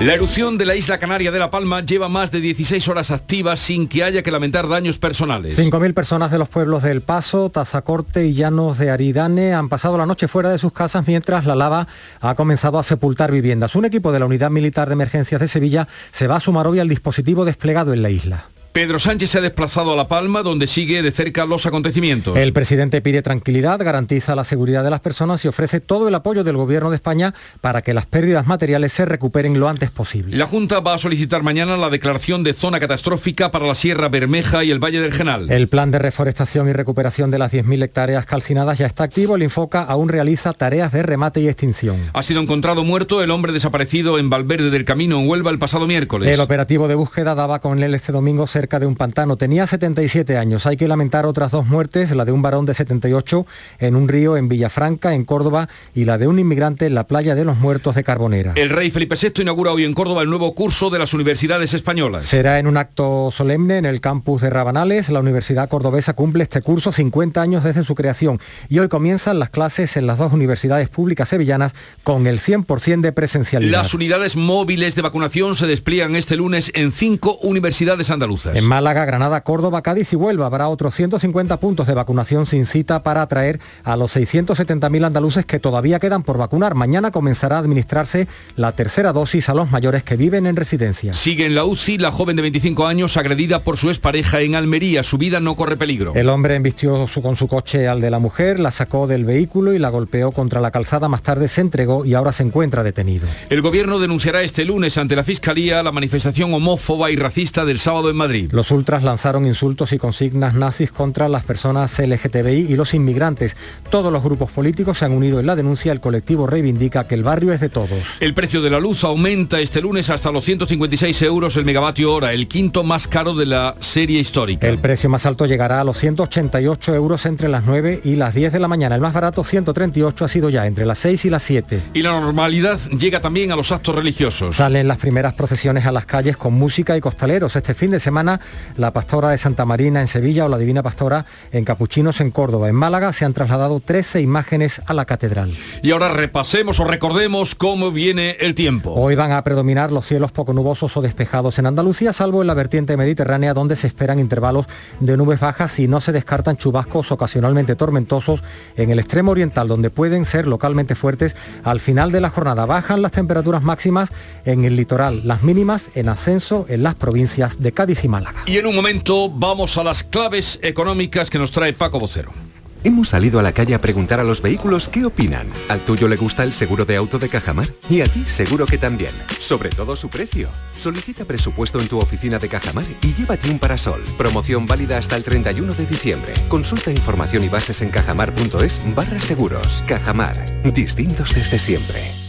La erupción de la isla canaria de La Palma lleva más de 16 horas activas sin que haya que lamentar daños personales. 5.000 personas de los pueblos del Paso, Tazacorte y Llanos de Aridane han pasado la noche fuera de sus casas mientras la lava ha comenzado a sepultar viviendas. Un equipo de la Unidad Militar de Emergencias de Sevilla se va a sumar hoy al dispositivo desplegado en la isla. Pedro Sánchez se ha desplazado a La Palma, donde sigue de cerca los acontecimientos. El presidente pide tranquilidad, garantiza la seguridad de las personas y ofrece todo el apoyo del Gobierno de España para que las pérdidas materiales se recuperen lo antes posible. La Junta va a solicitar mañana la declaración de zona catastrófica para la Sierra Bermeja y el Valle del Genal. El plan de reforestación y recuperación de las 10.000 hectáreas calcinadas ya está activo. El Infoca aún realiza tareas de remate y extinción. Ha sido encontrado muerto el hombre desaparecido en Valverde del Camino, en Huelva, el pasado miércoles. El operativo de búsqueda daba con él este domingo cerca de un pantano. Tenía 77 años. Hay que lamentar otras dos muertes, la de un varón de 78 en un río en Villafranca, en Córdoba, y la de un inmigrante en la playa de los Muertos de Carbonera. El rey Felipe VI inaugura hoy en Córdoba el nuevo curso de las universidades españolas. Será en un acto solemne en el campus de Rabanales. La Universidad Cordobesa cumple este curso 50 años desde su creación y hoy comienzan las clases en las dos universidades públicas sevillanas con el 100% de presencialidad. Las unidades móviles de vacunación se despliegan este lunes en cinco universidades andaluzas. En Málaga, Granada, Córdoba, Cádiz y Huelva habrá otros 150 puntos de vacunación sin cita para atraer a los 670.000 andaluces que todavía quedan por vacunar. Mañana comenzará a administrarse la tercera dosis a los mayores que viven en residencia. Sigue en la UCI la joven de 25 años agredida por su expareja en Almería. Su vida no corre peligro. El hombre embistió su, con su coche al de la mujer, la sacó del vehículo y la golpeó contra la calzada. Más tarde se entregó y ahora se encuentra detenido. El gobierno denunciará este lunes ante la Fiscalía la manifestación homófoba y racista del sábado en Madrid. Los ultras lanzaron insultos y consignas nazis contra las personas LGTBI y los inmigrantes. Todos los grupos políticos se han unido en la denuncia. El colectivo reivindica que el barrio es de todos. El precio de la luz aumenta este lunes hasta los 156 euros el megavatio hora, el quinto más caro de la serie histórica. El precio más alto llegará a los 188 euros entre las 9 y las 10 de la mañana. El más barato, 138, ha sido ya entre las 6 y las 7. Y la normalidad llega también a los actos religiosos. Salen las primeras procesiones a las calles con música y costaleros. Este fin de semana la pastora de Santa Marina en Sevilla o la Divina Pastora en Capuchinos en Córdoba. En Málaga se han trasladado 13 imágenes a la catedral. Y ahora repasemos o recordemos cómo viene el tiempo. Hoy van a predominar los cielos poco nubosos o despejados en Andalucía, salvo en la vertiente mediterránea donde se esperan intervalos de nubes bajas y no se descartan chubascos ocasionalmente tormentosos en el extremo oriental donde pueden ser localmente fuertes. Al final de la jornada bajan las temperaturas máximas en el litoral, las mínimas en ascenso en las provincias de Cádiz y Málaga. Y en un momento vamos a las claves económicas que nos trae Paco Vocero. Hemos salido a la calle a preguntar a los vehículos qué opinan. ¿Al tuyo le gusta el seguro de auto de Cajamar? Y a ti seguro que también. Sobre todo su precio. Solicita presupuesto en tu oficina de Cajamar y llévate un parasol. Promoción válida hasta el 31 de diciembre. Consulta información y bases en cajamar.es barra seguros. Cajamar. Distintos desde siempre.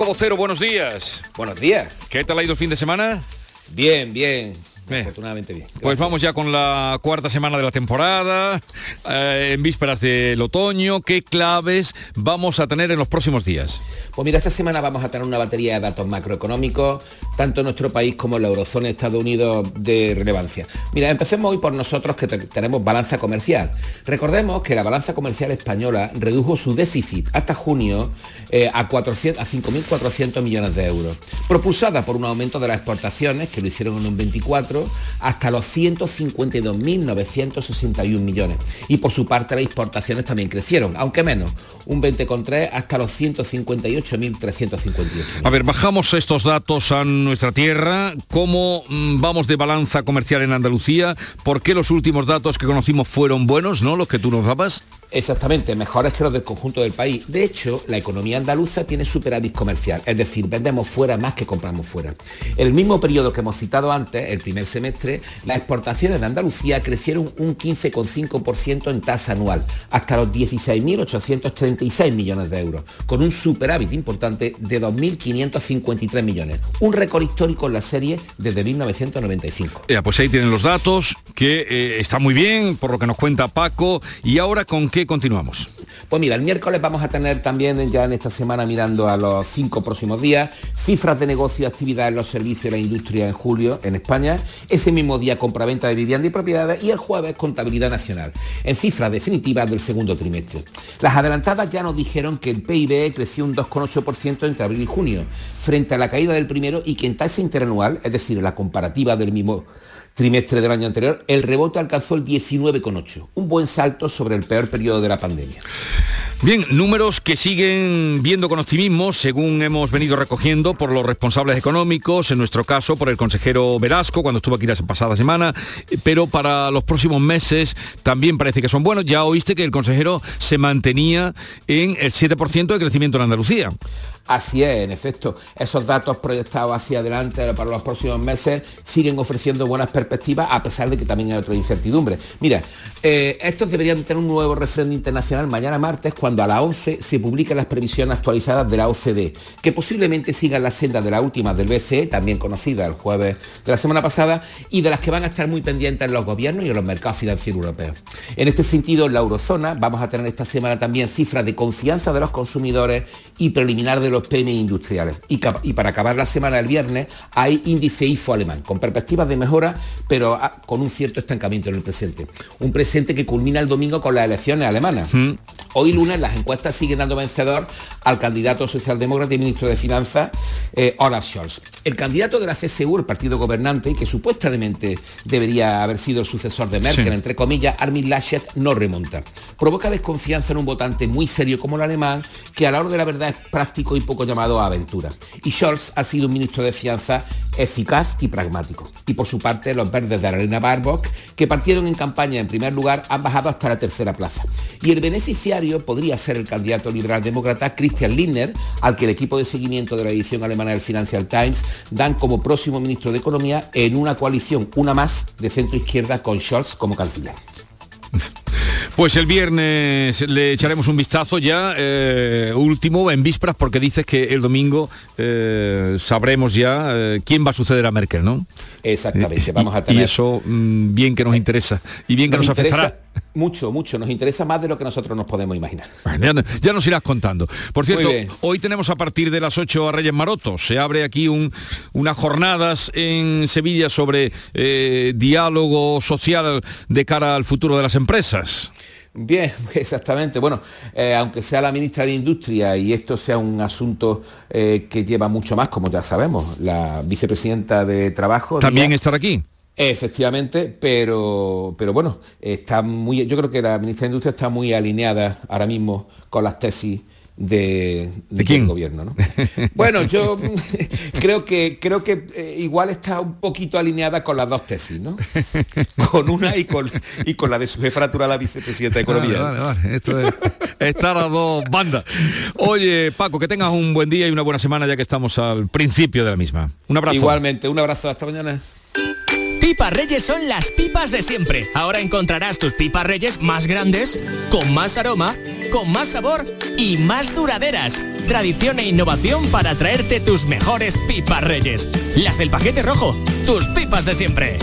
Paco Vocero, buenos días. Buenos días. ¿Qué tal ha ido el fin de semana? Bien, bien. Afortunadamente bien. Pues vamos ya con la cuarta semana de la temporada, eh, en vísperas del otoño. ¿Qué claves vamos a tener en los próximos días? Pues mira, esta semana vamos a tener una batería de datos macroeconómicos, tanto en nuestro país como en la eurozona y Estados Unidos de relevancia. Mira, empecemos hoy por nosotros que tenemos balanza comercial. Recordemos que la balanza comercial española redujo su déficit hasta junio eh, a, 400, a 5.400 millones de euros, propulsada por un aumento de las exportaciones, que lo hicieron en un 24, hasta los 152.961 millones. Y por su parte las exportaciones también crecieron, aunque menos, un 20,3 hasta los 158.358. A ver, bajamos estos datos a nuestra tierra. ¿Cómo mm, vamos de balanza comercial en Andalucía? ¿Por qué los últimos datos que conocimos fueron buenos, no? Los que tú nos dabas. Exactamente, mejores que los del conjunto del país. De hecho, la economía andaluza tiene superávit comercial, es decir, vendemos fuera más que compramos fuera. El mismo periodo que hemos citado antes, el primer semestre, las exportaciones de Andalucía crecieron un 15,5% en tasa anual, hasta los 16.836 millones de euros, con un superávit importante de 2.553 millones, un récord histórico en la serie desde 1995. Ya, pues ahí tienen los datos, que eh, está muy bien, por lo que nos cuenta Paco, y ahora con qué continuamos? Pues mira, el miércoles vamos a tener también ya en esta semana mirando a los cinco próximos días cifras de negocio y actividad en los servicios y la industria en julio en España, ese mismo día compraventa de vivienda y propiedades y el jueves contabilidad nacional, en cifras definitivas del segundo trimestre. Las adelantadas ya nos dijeron que el PIB creció un 2,8% entre abril y junio, frente a la caída del primero y que en tasa interanual, es decir, la comparativa del mismo trimestre del año anterior, el rebote alcanzó el 19,8, un buen salto sobre el peor periodo de la pandemia. Bien, números que siguen viendo con optimismo, según hemos venido recogiendo por los responsables económicos, en nuestro caso por el consejero Velasco, cuando estuvo aquí la pasada semana, pero para los próximos meses también parece que son buenos. Ya oíste que el consejero se mantenía en el 7% de crecimiento en Andalucía. Así es, en efecto, esos datos proyectados hacia adelante para los próximos meses siguen ofreciendo buenas perspectivas a pesar de que también hay otra incertidumbre. Mira, eh, estos deberían tener un nuevo referéndum internacional mañana martes cuando a las 11 se publiquen las previsiones actualizadas de la OCDE, que posiblemente sigan la senda de la última del BCE, también conocida el jueves de la semana pasada, y de las que van a estar muy pendientes en los gobiernos y los mercados financieros europeos. En este sentido, en la eurozona vamos a tener esta semana también cifras de confianza de los consumidores y preliminar de los PMI industriales. Y, para acabar la semana del viernes hay índice IFO alemán, con perspectivas de mejora, pero ah, con un cierto estancamiento en el presente. Un presente que culmina el domingo con las elecciones alemanas. Mm. Hoy lunes las encuestas siguen dando vencedor al candidato socialdemócrata y ministro de Finanzas, eh, Olaf Scholz. El candidato de la CSU, el partido gobernante, que supuestamente debería haber sido el sucesor de Merkel, entre comillas, Armin Laschet, no remonta. Provoca desconfianza en un votante muy serio como el alemán, que a la hora de la verdad es práctico y poco llamado aventura. Y Scholz ha sido un ministro de Finanzas eficaz y pragmático. Y por su parte, los verdes de Arena Barbock, que partieron en campaña en primer lugar, han bajado hasta la tercera plaza. Y el beneficiario podría ser el candidato liberal demócrata Christian Lindner, al que el equipo de seguimiento de la edición alemana del Financial Times dan como próximo ministro de Economía en una coalición, una más, de centro izquierda con Scholz como canciller. Pues el viernes le echaremos un vistazo ya, eh, último, en vísperas, porque dices que el domingo eh, sabremos ya eh, quién va a suceder a Merkel, ¿no? Exactamente, vamos a tener... Y eso mm, bien que nos interesa y bien que nos, afectará Mucho, mucho. Nos interesa más de lo que nosotros nos podemos imaginar. Ya, nos irás contando. Por cierto, hoy tenemos a partir de las 8 a Reyes Marotos. Se abre aquí un, unas jornadas en Sevilla sobre diálogo social de cara al futuro de las empresas. Bien, exactamente. Bueno, eh, aunque sea la ministra de Industria y esto sea un asunto eh, que lleva mucho más, como ya sabemos, la vicepresidenta de Trabajo. También estar aquí. Efectivamente, pero, pero bueno, está muy, yo creo que la ministra de Industria está muy alineada ahora mismo con las tesis de, quién? del gobierno. ¿no? bueno, yo creo que creo que eh, igual está un poquito alineada con las dos tesis, ¿no? Con una y con y con la de su jefratura la vicepresidenta de Economía. Vale, vale, Esto es estar a dos bandas. Oye, Paco, que tengas un buen día y una buena semana ya que estamos al principio de la misma. Un abrazo. Igualmente, un abrazo, hasta mañana. Pipas Reyes son las pipas de siempre. Ahora encontrarás tus pipas Reyes más grandes, con más aroma, con más sabor y más duraderas. Tradición e innovación para traerte tus mejores pipas Reyes. Las del paquete rojo, tus pipas de siempre.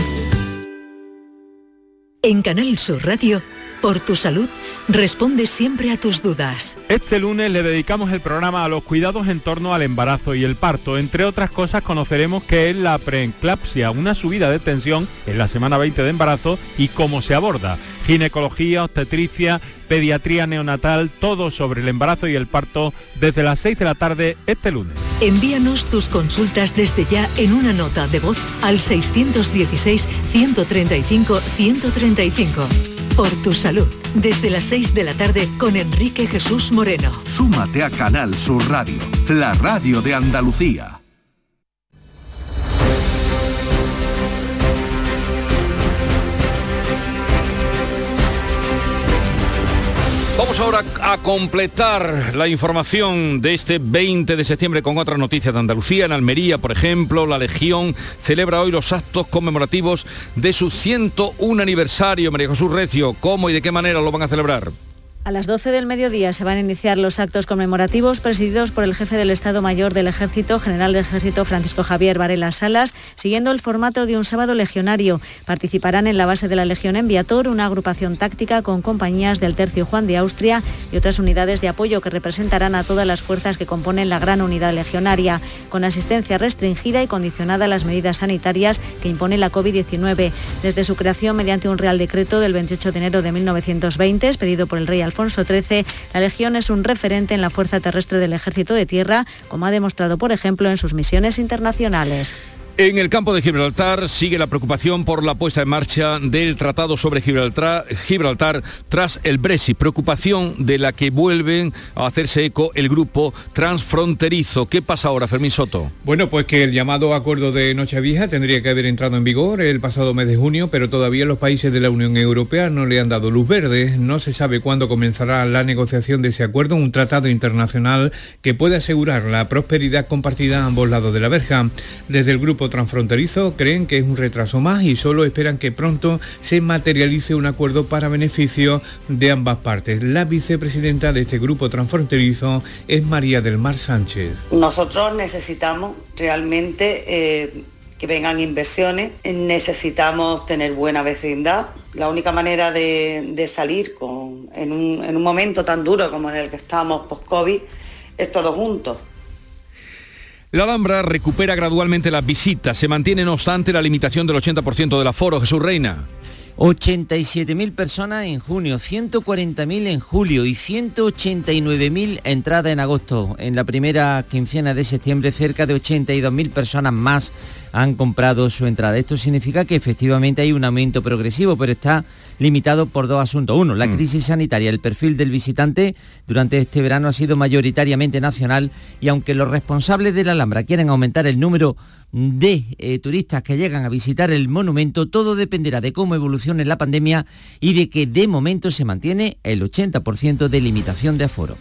En Canal Sur Radio por tu salud, responde siempre a tus dudas. Este lunes le dedicamos el programa a los cuidados en torno al embarazo y el parto. Entre otras cosas conoceremos qué es la preeclampsia, una subida de tensión en la semana 20 de embarazo y cómo se aborda. Ginecología, obstetricia, pediatría neonatal, todo sobre el embarazo y el parto desde las 6 de la tarde este lunes. Envíanos tus consultas desde ya en una nota de voz al 616 135 135 por tu salud. Desde las 6 de la tarde con Enrique Jesús Moreno. Súmate a Canal Sur Radio, la radio de Andalucía. Vamos ahora a completar la información de este 20 de septiembre con otra noticia de Andalucía. En Almería, por ejemplo, la Legión celebra hoy los actos conmemorativos de su 101 aniversario. María Jesús Recio, ¿cómo y de qué manera lo van a celebrar? A las 12 del mediodía se van a iniciar los actos conmemorativos presididos por el jefe del Estado Mayor del Ejército, general del Ejército Francisco Javier Varela Salas, siguiendo el formato de un sábado legionario. Participarán en la base de la Legión en Viator, una agrupación táctica con compañías del Tercio Juan de Austria y otras unidades de apoyo que representarán a todas las fuerzas que componen la gran unidad legionaria, con asistencia restringida y condicionada a las medidas sanitarias que impone la COVID-19. Desde su creación mediante un Real Decreto del 28 de enero de 1920, expedido por el rey Alfonso XIII, la Legión es un referente en la fuerza terrestre del Ejército de Tierra, como ha demostrado, por ejemplo, en sus misiones internacionales. En el campo de Gibraltar sigue la preocupación por la puesta en marcha del Tratado sobre Gibraltar, Gibraltar, tras el Brexit, preocupación de la que vuelven a hacerse eco el grupo transfronterizo. ¿Qué pasa ahora, Fermín Soto? Bueno, pues que el llamado acuerdo de Nochevieja tendría que haber entrado en vigor el pasado mes de junio, pero todavía los países de la Unión Europea no le han dado luz verde. No se sabe cuándo comenzará la negociación de ese acuerdo, un tratado internacional que puede asegurar la prosperidad compartida a ambos lados de la verja. Desde el grupo transfronterizo creen que es un retraso más y solo esperan que pronto se materialice un acuerdo para beneficio de ambas partes. La vicepresidenta de este grupo transfronterizo es María del Mar Sánchez. Nosotros necesitamos realmente... Eh, que vengan inversiones, necesitamos tener buena vecindad. La única manera de, salir en, un, en un momento tan duro como en el que estamos post-COVID es todos juntos. La Alhambra recupera gradualmente las visitas. Se mantiene, no obstante, la limitación del 80% del aforo. Jesús Reina. 87.000 personas en junio, 140.000 en julio y 189.000 entradas en agosto. En la primera quincena de septiembre, cerca de 82.000 personas más han comprado su entrada. Esto significa que efectivamente hay un aumento progresivo, pero está limitado por dos asuntos. Uno, la mm. crisis sanitaria. El perfil del visitante durante este verano ha sido mayoritariamente nacional y aunque los responsables de la Alhambra quieren aumentar el número de eh, turistas que llegan a visitar el monumento, todo dependerá de cómo evolucione la pandemia y de que de momento se mantiene el 80% de limitación de aforo.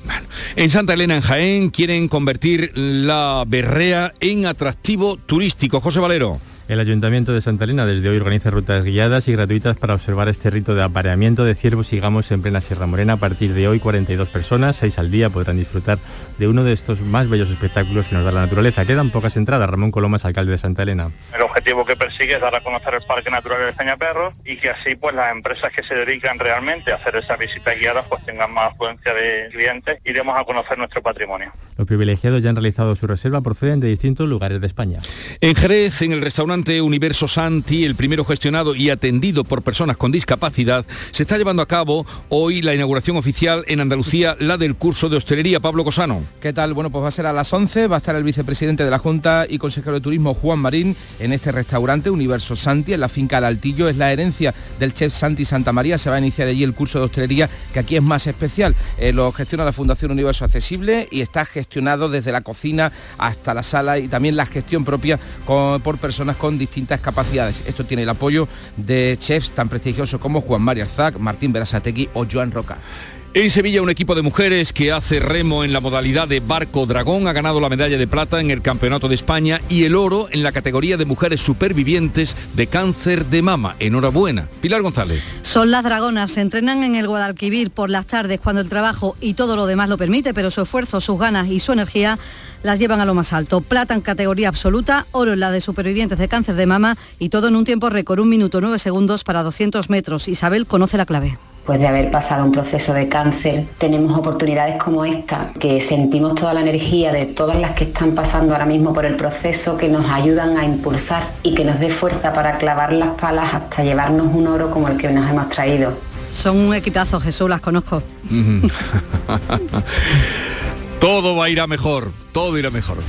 En Santa Elena, en Jaén, quieren convertir la berrea en atractivo turístico. José Valero. El Ayuntamiento de Santa Elena desde hoy organiza rutas guiadas y gratuitas para observar este rito de apareamiento de ciervos y gamos en plena Sierra Morena. A partir de hoy, 42 personas, 6 al día, podrán disfrutar de uno de estos más bellos espectáculos que nos da la naturaleza. Quedan pocas entradas. Ramón Colomas, alcalde de Santa Elena. El objetivo que persigue es dar a conocer el Parque Natural de Peñaperros y que así pues las empresas que se dedican realmente a hacer esas visitas guiadas pues tengan más afluencia de clientes y demos a conocer nuestro patrimonio. Los privilegiados ya han realizado su reserva, proceden de distintos lugares de España. En Jerez, en el restaurante Universo Santi, el primero gestionado y atendido por personas con discapacidad, se está llevando a cabo hoy la inauguración oficial en Andalucía, la del curso de hostelería. Pablo Cosano. ¿Qué tal? Bueno, pues va a ser a las 11, va a estar el vicepresidente de la Junta y consejero de Turismo Juan Marín en este restaurante Universo Santi, en la finca El Altillo. Es la herencia del chef Santi Santa María. Se va a iniciar allí el curso de hostelería, que aquí es más especial. Eh, lo gestiona la Fundación Universo Accesible y está gestionado desde la cocina hasta la sala y también la gestión propia por personas con distintas capacidades. Esto tiene el apoyo de chefs tan prestigiosos como Juan María Arzac, Martín Berasategui o Joan Roca. En Sevilla, un equipo de mujeres que hace remo en la modalidad de barco dragón ha ganado la medalla de plata en el Campeonato de España y el oro en la categoría de mujeres supervivientes de cáncer de mama. Enhorabuena. Pilar González. Son las dragonas, se entrenan en el Guadalquivir por las tardes cuando el trabajo y todo lo demás lo permite, pero su esfuerzo, sus ganas y su energía las llevan a lo más alto. Plata en categoría absoluta, oro en la de supervivientes de cáncer de mama y todo en un tiempo récord, un minuto nueve segundos para 200 metros. Isabel conoce la clave después de haber pasado un proceso de cáncer, tenemos oportunidades como esta, que sentimos toda la energía de todas las que están pasando ahora mismo por el proceso, que nos ayudan a impulsar y que nos dé fuerza para clavar las palas hasta llevarnos un oro como el que nos hemos traído. Son un equipazo, Jesús, las conozco. todo va a ir a mejor, todo irá mejor.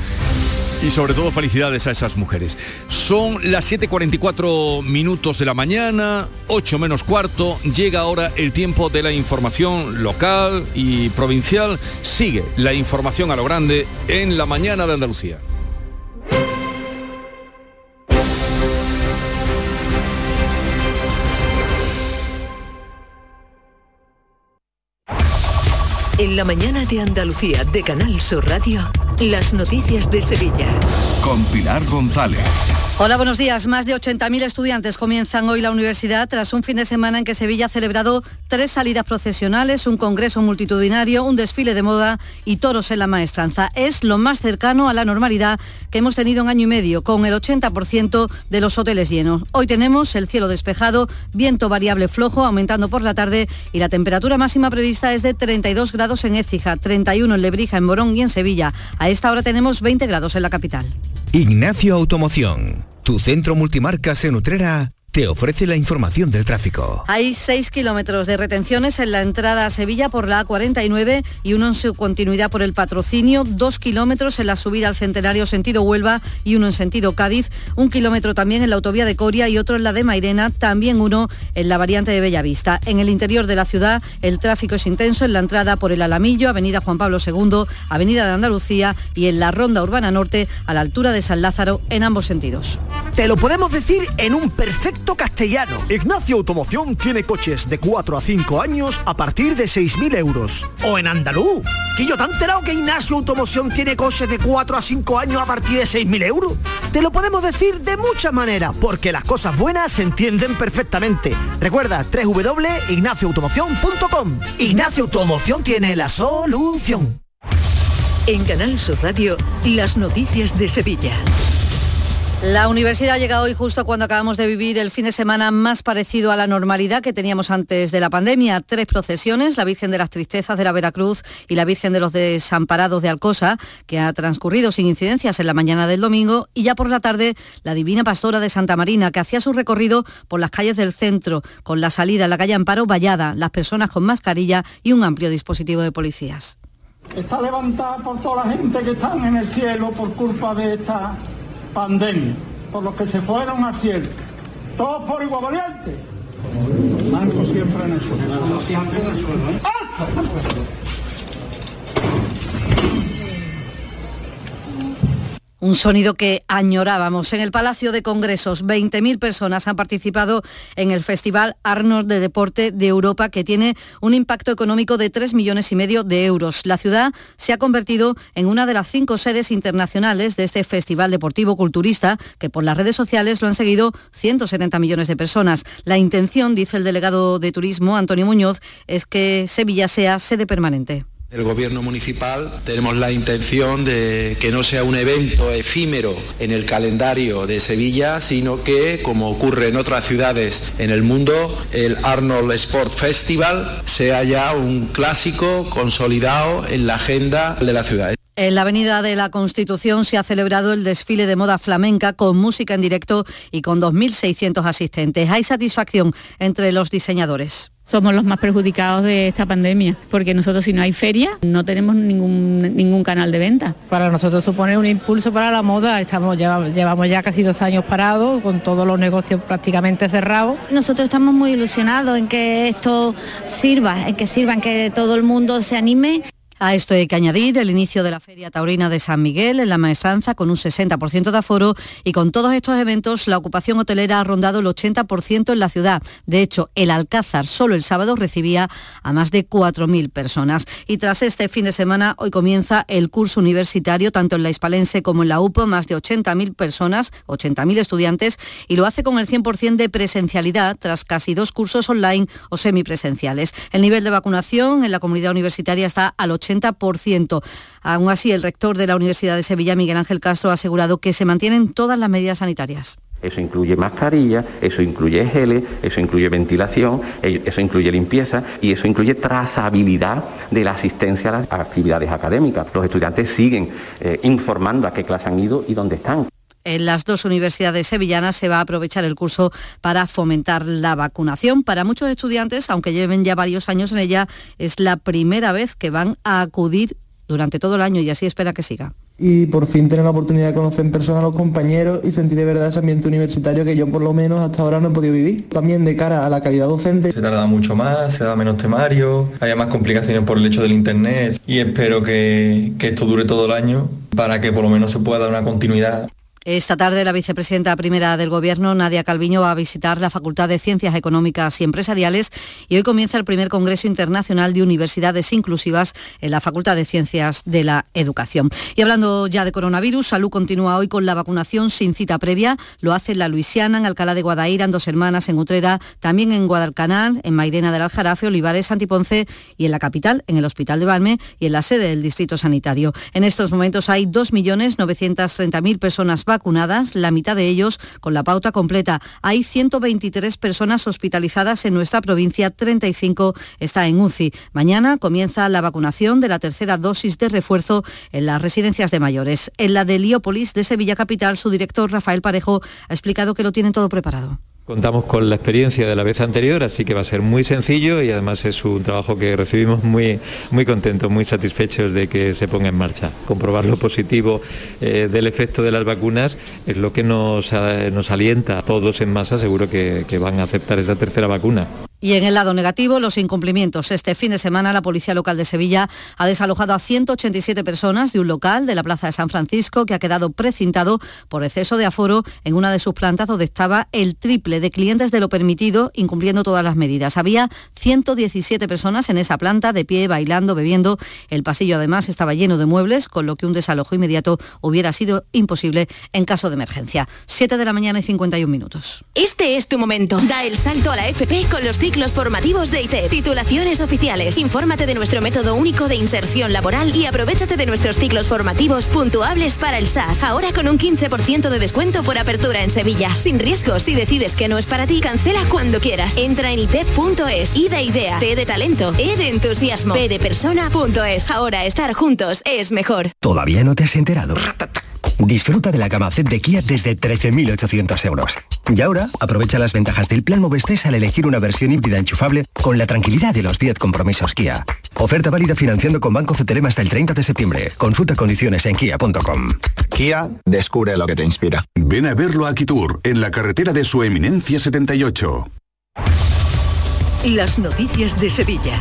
Y sobre todo felicidades a esas mujeres. Son las 7.44 minutos de la mañana, 8 menos cuarto, llega ahora el tiempo de la información local y provincial. Sigue la información a lo grande en la mañana de Andalucía. En la mañana de Andalucía de Canal Sur Radio. Las noticias de Sevilla. Con Pilar González. Hola, buenos días. Más de 80.000 estudiantes comienzan hoy la universidad tras un fin de semana en que Sevilla ha celebrado tres salidas procesionales, un congreso multitudinario, un desfile de moda y toros en la maestranza. Es lo más cercano a la normalidad que hemos tenido en año y medio, con el 80% de los hoteles llenos. Hoy tenemos el cielo despejado, viento variable flojo, aumentando por la tarde y la temperatura máxima prevista es de 32 grados en Écija, 31 en Lebrija, en Morón y en Sevilla. A esta hora tenemos 20 grados en la capital. Ignacio Automoción, tu centro multimarcas en Utrera te ofrece la información del tráfico. Hay 6 kilómetros de retenciones en la entrada a Sevilla por la A49 y uno en su continuidad por el patrocinio, 2 kilómetros en la subida al Centenario sentido Huelva y uno en sentido Cádiz, un kilómetro también en la autovía de Coria y otro en la de Mairena, también uno en la variante de Bellavista. En el interior de la ciudad el tráfico es intenso en la entrada por el Alamillo, Avenida Juan Pablo II, Avenida de Andalucía y en la Ronda Urbana Norte a la altura de San Lázaro en ambos sentidos. Te lo podemos decir en un perfecto castellano. Ignacio Automoción tiene coches de 4 a 5 años a partir de 6.000 euros. O en andaluz. Que yo te enterado que Ignacio Automoción tiene coches de 4 a 5 años a partir de 6.000 euros. Te lo podemos decir de muchas maneras, porque las cosas buenas se entienden perfectamente. Recuerda, www.ignacioautomoción.com. Ignacio Automoción tiene la solución. En Canal Sur Radio, las noticias de Sevilla. La universidad ha llegado hoy justo cuando acabamos de vivir el fin de semana más parecido a la normalidad que teníamos antes de la pandemia. Tres procesiones, la Virgen de las Tristezas de la Veracruz y la Virgen de los Desamparados de Alcosa, que ha transcurrido sin incidencias en la mañana del domingo, y ya por la tarde la Divina Pastora de Santa Marina, que hacía su recorrido por las calles del centro, con la salida en la calle Amparo vallada, las personas con mascarilla y un amplio dispositivo de policías. Está levantada por toda la gente que están en el cielo por culpa de esta pandemia, por los que se fueron al cielo. Todos por igual valiente. Manco siempre en el suelo. Siempre en el suelo, ¿eh? Un sonido que añorábamos. En el Palacio de Congresos, 20.000 personas han participado en el Festival Arnold de Deporte de Europa, que tiene un impacto económico de 3 millones y medio de euros. La ciudad se ha convertido en una de las cinco sedes internacionales de este festival deportivo culturista, que por las redes sociales lo han seguido 170 millones de personas. La intención, dice el delegado de Turismo, Antonio Muñoz, es que Sevilla sea sede permanente. El gobierno municipal tenemos la intención de que no sea un evento efímero en el calendario de Sevilla, sino que, como ocurre en otras ciudades en el mundo, el Arnold Sport Festival sea ya un clásico consolidado en la agenda de la ciudad. En la Avenida de la Constitución se ha celebrado el desfile de moda flamenca con música en directo y con 2.600 asistentes. Hay satisfacción entre los diseñadores somos los más perjudicados de esta pandemia, porque nosotros si no hay feria no tenemos ningún, ningún canal de venta. Para nosotros supone un impulso para la moda, estamos llevamos ya casi dos años parados, con todos los negocios prácticamente cerrados. Nosotros estamos muy ilusionados en que esto sirva, en que sirva, en que todo el mundo se anime. A esto hay que añadir el inicio de la Feria Taurina de San Miguel en la Maestranza con un 60% de aforo y con todos estos eventos la ocupación hotelera ha rondado el 80% en la ciudad. De hecho, el Alcázar solo el sábado recibía a más de 4.000 personas. Y tras este fin de semana, hoy comienza el curso universitario tanto en la Hispalense como en la UPO, más de 80.000 personas, 80.000 estudiantes, y lo hace con el 100% de presencialidad tras casi dos cursos online o semipresenciales. El nivel de vacunación en la comunidad universitaria está al 80%. 80%. Aún así, el rector de la Universidad de Sevilla, Miguel Ángel Castro, ha asegurado que se mantienen todas las medidas sanitarias. Eso incluye mascarilla, eso incluye geles, eso incluye ventilación, eh, eso incluye limpieza y eso incluye trazabilidad de la asistencia a las actividades académicas. Los estudiantes siguen eh, informando a qué clase han ido y dónde están. En las dos universidades sevillanas se va a aprovechar el curso para fomentar la vacunación. Para muchos estudiantes, aunque lleven ya varios años en ella, es la primera vez que van a acudir durante todo el año y así espera que siga y por fin tener la oportunidad de conocer en persona a los compañeros y sentir de verdad ese ambiente universitario que yo por lo menos hasta ahora no he podido vivir. También de cara a la calidad docente. Se tarda mucho más, se da menos temario, hay más complicaciones por el hecho del internet y espero que, que esto dure todo el año para que por lo menos se pueda dar una continuidad esta tarde la vicepresidenta primera del Gobierno, Nadia Calviño, va a visitar la Facultad de Ciencias Económicas y Empresariales y hoy comienza el primer Congreso Internacional de Universidades Inclusivas en la Facultad de Ciencias de la Educación. Y hablando ya de coronavirus, Salud continúa hoy con la vacunación sin cita previa. Lo hace en La Luisiana, en Alcalá de Guadaira, en Dos Hermanas, en Utrera, también en Guadalcanal, en Mairena del Aljarafe, Olivares, Santiponce y en la capital, en el Hospital de Valme y en la sede del Distrito Sanitario. En estos momentos hay 2.930.000 personas vacunadas la mitad de ellos con la pauta completa. Hay 123 personas hospitalizadas en nuestra provincia, 35 está en UCI. Mañana comienza la vacunación de la tercera dosis de refuerzo en las residencias de mayores. En la de Heliópolis de Sevilla Capital, su director Rafael Parejo ha explicado que lo tienen todo preparado. Contamos con la experiencia de la vez anterior, así que va a ser muy sencillo y además es un trabajo que recibimos muy, muy contentos, muy satisfechos de que se ponga en marcha. Comprobar lo positivo eh, del efecto de las vacunas es lo que nos, nos alienta a todos en masa, seguro que van a aceptar esa tercera vacuna. Y en el lado negativo, los incumplimientos. Este fin de semana la Policía Local de Sevilla ha desalojado a 187 personas de un local de la Plaza de San Francisco que ha quedado precintado por exceso de aforo en una de sus plantas donde estaba el triple de clientes de lo permitido, incumpliendo todas las medidas. Había 117 personas en esa planta, de pie, bailando, bebiendo. El pasillo además estaba lleno de muebles, con lo que un desalojo inmediato hubiera sido imposible en caso de emergencia. 7 de la mañana y 51 minutos. Este es tu momento. Da el salto a la FP con los ciclos formativos de ITEP. Titulaciones oficiales. Infórmate de nuestro método único de inserción laboral y aprovechate de nuestros ciclos formativos puntuables para el SAS. Ahora con un 15% de descuento por apertura en Sevilla. Sin riesgo, si decides que no es para ti, cancela cuando quieras. Entra en itep.es. I de idea, T de talento, E de entusiasmo, P de persona.es. Ahora estar juntos es mejor. ¿Todavía no te has enterado? Disfruta de la gama Z de Kia desde 13.800 euros. Y ahora, aprovecha las ventajas del plan Moves al elegir una versión híbrida enchufable con la tranquilidad de los 10 compromisos Kia. Oferta válida financiando con Banco CTLM hasta el 30 de septiembre. Consulta condiciones en kia.com. Kia, descubre lo que te inspira. Ven a verlo a Kitur, en la carretera de su eminencia 78. Las noticias de Sevilla.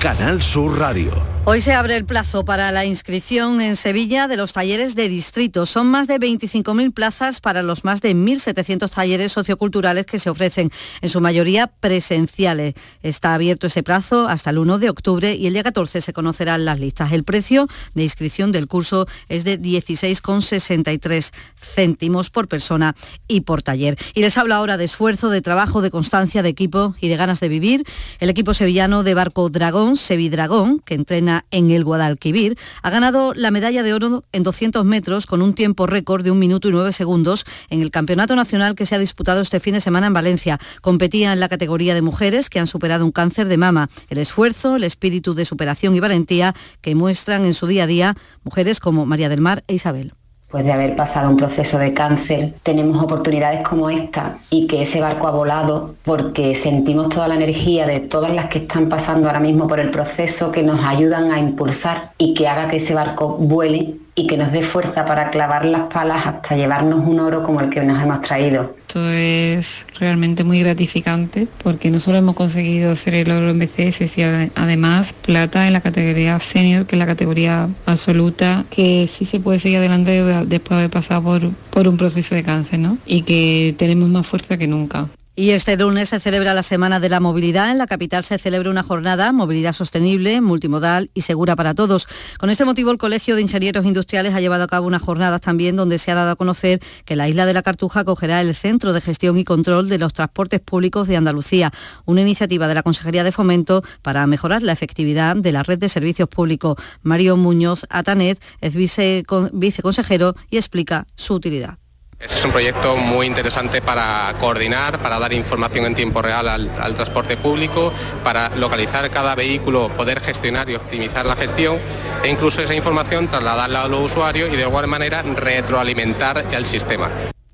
Canal Sur Radio. Hoy se abre el plazo para la inscripción en Sevilla de los talleres de distrito. Son más de 25.000 plazas para los más de 1.700 talleres socioculturales que se ofrecen, en su mayoría presenciales. Está abierto ese plazo hasta el 1 de octubre y el día 14 se conocerán las listas. El precio de inscripción del curso es de 16,63 céntimos por persona y por taller. Y les hablo ahora de esfuerzo, de trabajo, de constancia, de equipo y de ganas de vivir. El equipo sevillano de barco Dragón, Sevidragón, que entrena en el Guadalquivir, ha ganado la medalla de oro en 200 metros con un tiempo récord de un minuto y nueve segundos en el Campeonato Nacional que se ha disputado este fin de semana en Valencia. Competía en la categoría de mujeres que han superado un cáncer de mama. El esfuerzo, el espíritu de superación y valentía que muestran en su día a día mujeres como María del Mar e Isabel. Después de haber pasado un proceso de cáncer, tenemos oportunidades como esta y que ese barco ha volado porque sentimos toda la energía de todas las que están pasando ahora mismo por el proceso que nos ayudan a impulsar y que haga que ese barco vuele y que nos dé fuerza para clavar las palas hasta llevarnos un oro como el que nos hemos traído. Esto es realmente muy gratificante porque no solo hemos conseguido ser el oro en BCS, sino además plata en la categoría senior, que es la categoría absoluta, que sí se puede seguir adelante después de haber pasado por, por un proceso de cáncer, ¿no? Y que tenemos más fuerza que nunca. Y este lunes se celebra la Semana de la Movilidad. En la capital se celebra una jornada movilidad sostenible, multimodal y segura para todos. Con este motivo, el Colegio de Ingenieros Industriales ha llevado a cabo unas jornadas también donde se ha dado a conocer que la isla de la Cartuja acogerá el Centro de Gestión y Control de los Transportes Públicos de Andalucía, una iniciativa de la Consejería de Fomento para mejorar la efectividad de la red de servicios públicos. Mario Muñoz Atanet es viceconsejero y explica su utilidad. Es un proyecto muy interesante para coordinar, para dar información en tiempo real al, transporte público, para localizar cada vehículo, poder gestionar y optimizar la gestión e incluso esa información trasladarla a los usuarios y de igual manera retroalimentar el sistema.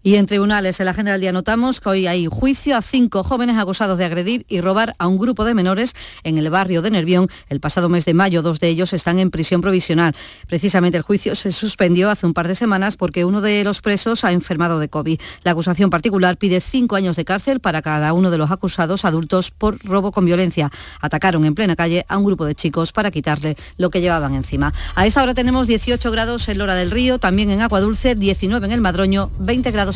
Y en tribunales, en la agenda del día notamos que hoy hay juicio a cinco jóvenes acusados de agredir y robar a un grupo de menores en el barrio de Nervión el pasado mes de mayo. Dos de ellos están en prisión provisional. Precisamente el juicio se suspendió hace un par de semanas porque uno de los presos ha enfermado de COVID. La acusación particular pide cinco años de cárcel para cada uno de los acusados adultos por robo con violencia. Atacaron en plena calle a un grupo de chicos para quitarle lo que llevaban encima. A esta hora tenemos 18 grados en Lora del Río, también en Agua Dulce, 19 en el Madroño, 20 grados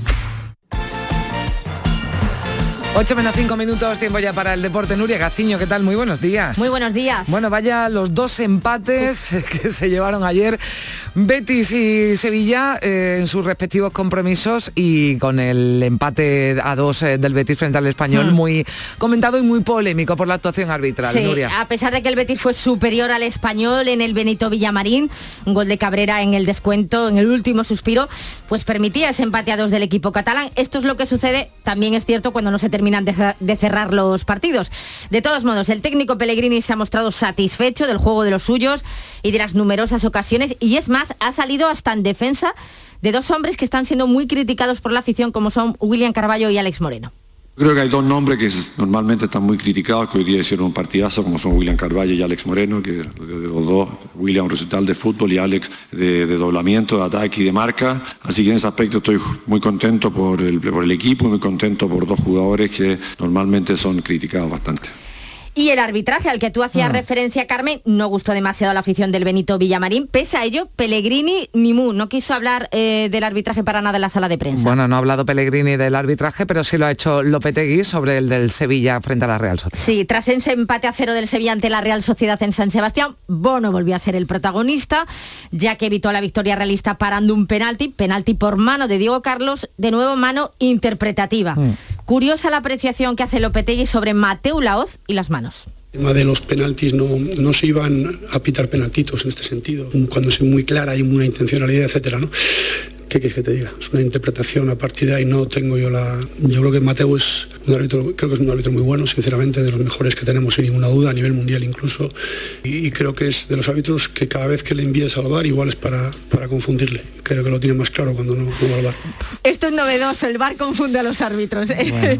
8 menos 5 minutos, tiempo ya para el deporte. Nuria Gaciño, ¿qué tal? Muy buenos días. Muy buenos días. Bueno, vaya los dos empates que se llevaron ayer Betis y Sevilla eh, en sus respectivos compromisos y con el empate a dos eh, del Betis frente al español, hmm. muy comentado y muy polémico por la actuación arbitral. Sí, a pesar de que el Betis fue superior al español en el Benito Villamarín, un gol de Cabrera en el descuento, en el último suspiro, pues permitía ese empate a dos del equipo catalán. Esto es lo que sucede, también es cierto, cuando no se termina terminan de, cerrar los partidos. De todos modos, el técnico Pellegrini se ha mostrado satisfecho del juego de los suyos y de las numerosas ocasiones y es más, ha salido hasta en defensa de dos hombres que están siendo muy criticados por la afición como son William Carballo y Alex Moreno. Creo que hay dos nombres que normalmente están muy criticados, que hoy día hicieron un partidazo, como son William Carvalho y Alex Moreno, que de los dos, William un recital de fútbol y Alex de, doblamiento, de ataque y de marca. Así que en ese aspecto estoy muy contento por el, por el equipo, muy contento por dos jugadores que normalmente son criticados bastante. Y el arbitraje al que tú hacías mm. referencia, Carmen, no gustó demasiado a la afición del Benito Villamarín. Pese a ello, Pellegrini ni mu no quiso hablar eh, del arbitraje para nada en la sala de prensa. Bueno, no ha hablado Pellegrini del arbitraje, pero sí lo ha hecho Lopetegui sobre el del Sevilla frente a la Real Sociedad. Sí, tras ese empate a cero del Sevilla ante la Real Sociedad en San Sebastián, Bono volvió a ser el protagonista, ya que evitó la victoria realista parando un penalti, penalti por mano de Diego Carlos, de nuevo mano interpretativa. Mm. Curiosa la apreciación que hace Lopetegui sobre Mateo Laoz y las manos. El tema de los penaltis no, no se iban a pitar penaltitos en este sentido, cuando es muy clara y una intencionalidad, etcétera, ¿no? ¿Qué quieres que te diga? Es una interpretación a partir de ahí, no tengo yo la... Yo creo que Mateo es un árbitro, creo que es un árbitro muy bueno, sinceramente, de los mejores que tenemos sin ninguna duda, a nivel mundial incluso, y, creo que es de los árbitros que cada vez que le envíes al bar igual es para, para confundirle. Creo que lo tiene más claro cuando no, no va al bar. Esto es novedoso, el bar confunde a los árbitros. ¿eh?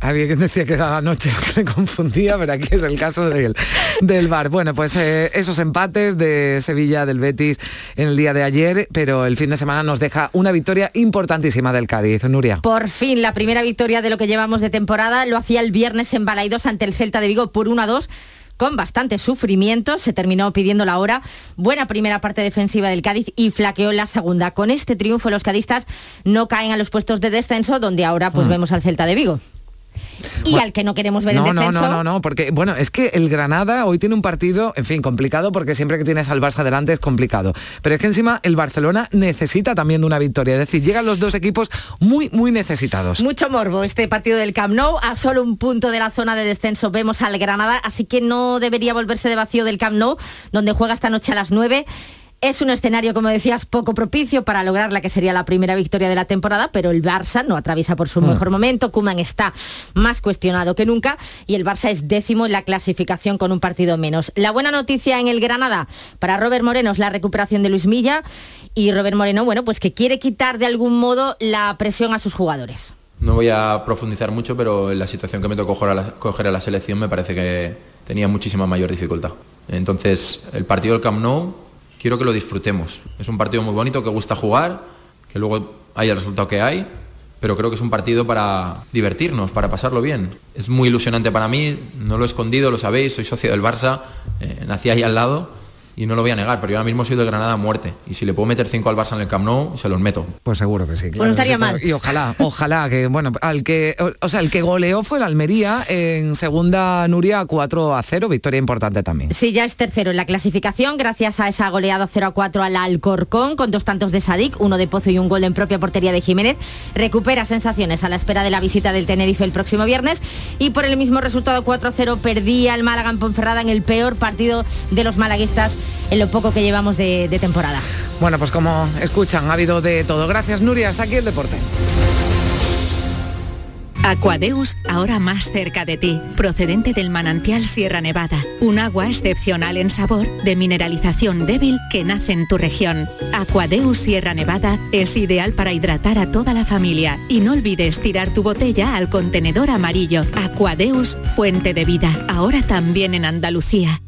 había quien decía que era la noche que confundía, pero aquí es el caso del, del bar. Bueno, pues eh, esos empates de Sevilla, del Betis en el día de ayer, pero el fin de semana nos deja una victoria importantísima del Cádiz, Nuria. Por fin, la primera victoria de lo que llevamos de temporada lo hacía el viernes en Balaidos ante el Celta de Vigo por 1 a 2 con bastante sufrimiento, se terminó pidiendo la hora, buena primera parte defensiva del Cádiz y flaqueó la segunda. Con este triunfo los cadistas no caen a los puestos de descenso, donde ahora pues mm. vemos al Celta de Vigo y al que no queremos ver no, en. No, no, no, no, porque bueno, es que el Granada hoy tiene un partido, en fin, complicado porque siempre que tienes al Barça delante es complicado. Pero es que encima el Barcelona necesita también de una victoria, es decir, llegan los dos equipos muy, muy necesitados. Mucho morbo este partido del Camp Nou, a solo un punto de la zona de descenso vemos al Granada, así que no debería volverse de vacío del Camp Nou, donde juega esta noche a las 9. Es un escenario, como decías, poco propicio para lograr la que sería la primera victoria de la temporada, pero el Barça no atraviesa por su mm. mejor momento. Kuman está más cuestionado que nunca y el Barça es décimo en la clasificación con un partido menos. La buena noticia en el Granada para Robert Moreno es la recuperación de Luis Milla y Robert Moreno, bueno, pues que quiere quitar de algún modo la presión a sus jugadores. No voy a profundizar mucho, pero en la situación que me tocó coger a la selección me parece que tenía muchísima mayor dificultad. Entonces, el partido del Camp Nou quiero que lo disfrutemos. Es un partido muy bonito, que gusta jugar, que luego hay el resultado que hay, pero creo que es un partido para divertirnos, para pasarlo bien. Es muy ilusionante para mí, no lo he escondido, lo sabéis, soy socio del Barça, eh, nací ahí al lado y no lo voy a negar, pero yo ahora mismo soy de Granada a muerte. Y si le puedo meter cinco al Barça en el Camp Nou, se los meto. Pues seguro que sí. Claro, estaría mal. Y ojalá, ojalá que, bueno, al que, o, sea, el que goleó fue el Almería en segunda Nuria 4 a 0, victoria importante también. Sí, ya es tercero en la clasificación, gracias a esa goleada 0 a 4 al Alcorcón, con dos tantos de Sadik, uno de Pozo y un gol en propia portería de Jiménez. Recupera sensaciones a la espera de la visita del Tenerife el próximo viernes. Y por el mismo resultado 4 a 0 perdía el Málaga en Ponferrada en el peor partido de los malaguistas en lo poco que llevamos de, de temporada. Bueno, pues como escuchan, ha habido de todo. Gracias, Nuria. Hasta aquí el deporte. Aquadeus, ahora más cerca de ti, procedente del manantial Sierra Nevada, un agua excepcional en sabor, de mineralización débil que nace en tu región. Aquadeus Sierra Nevada es ideal para hidratar a toda la familia y no olvides tirar tu botella al contenedor amarillo. Aquadeus, fuente de vida, ahora también en Andalucía.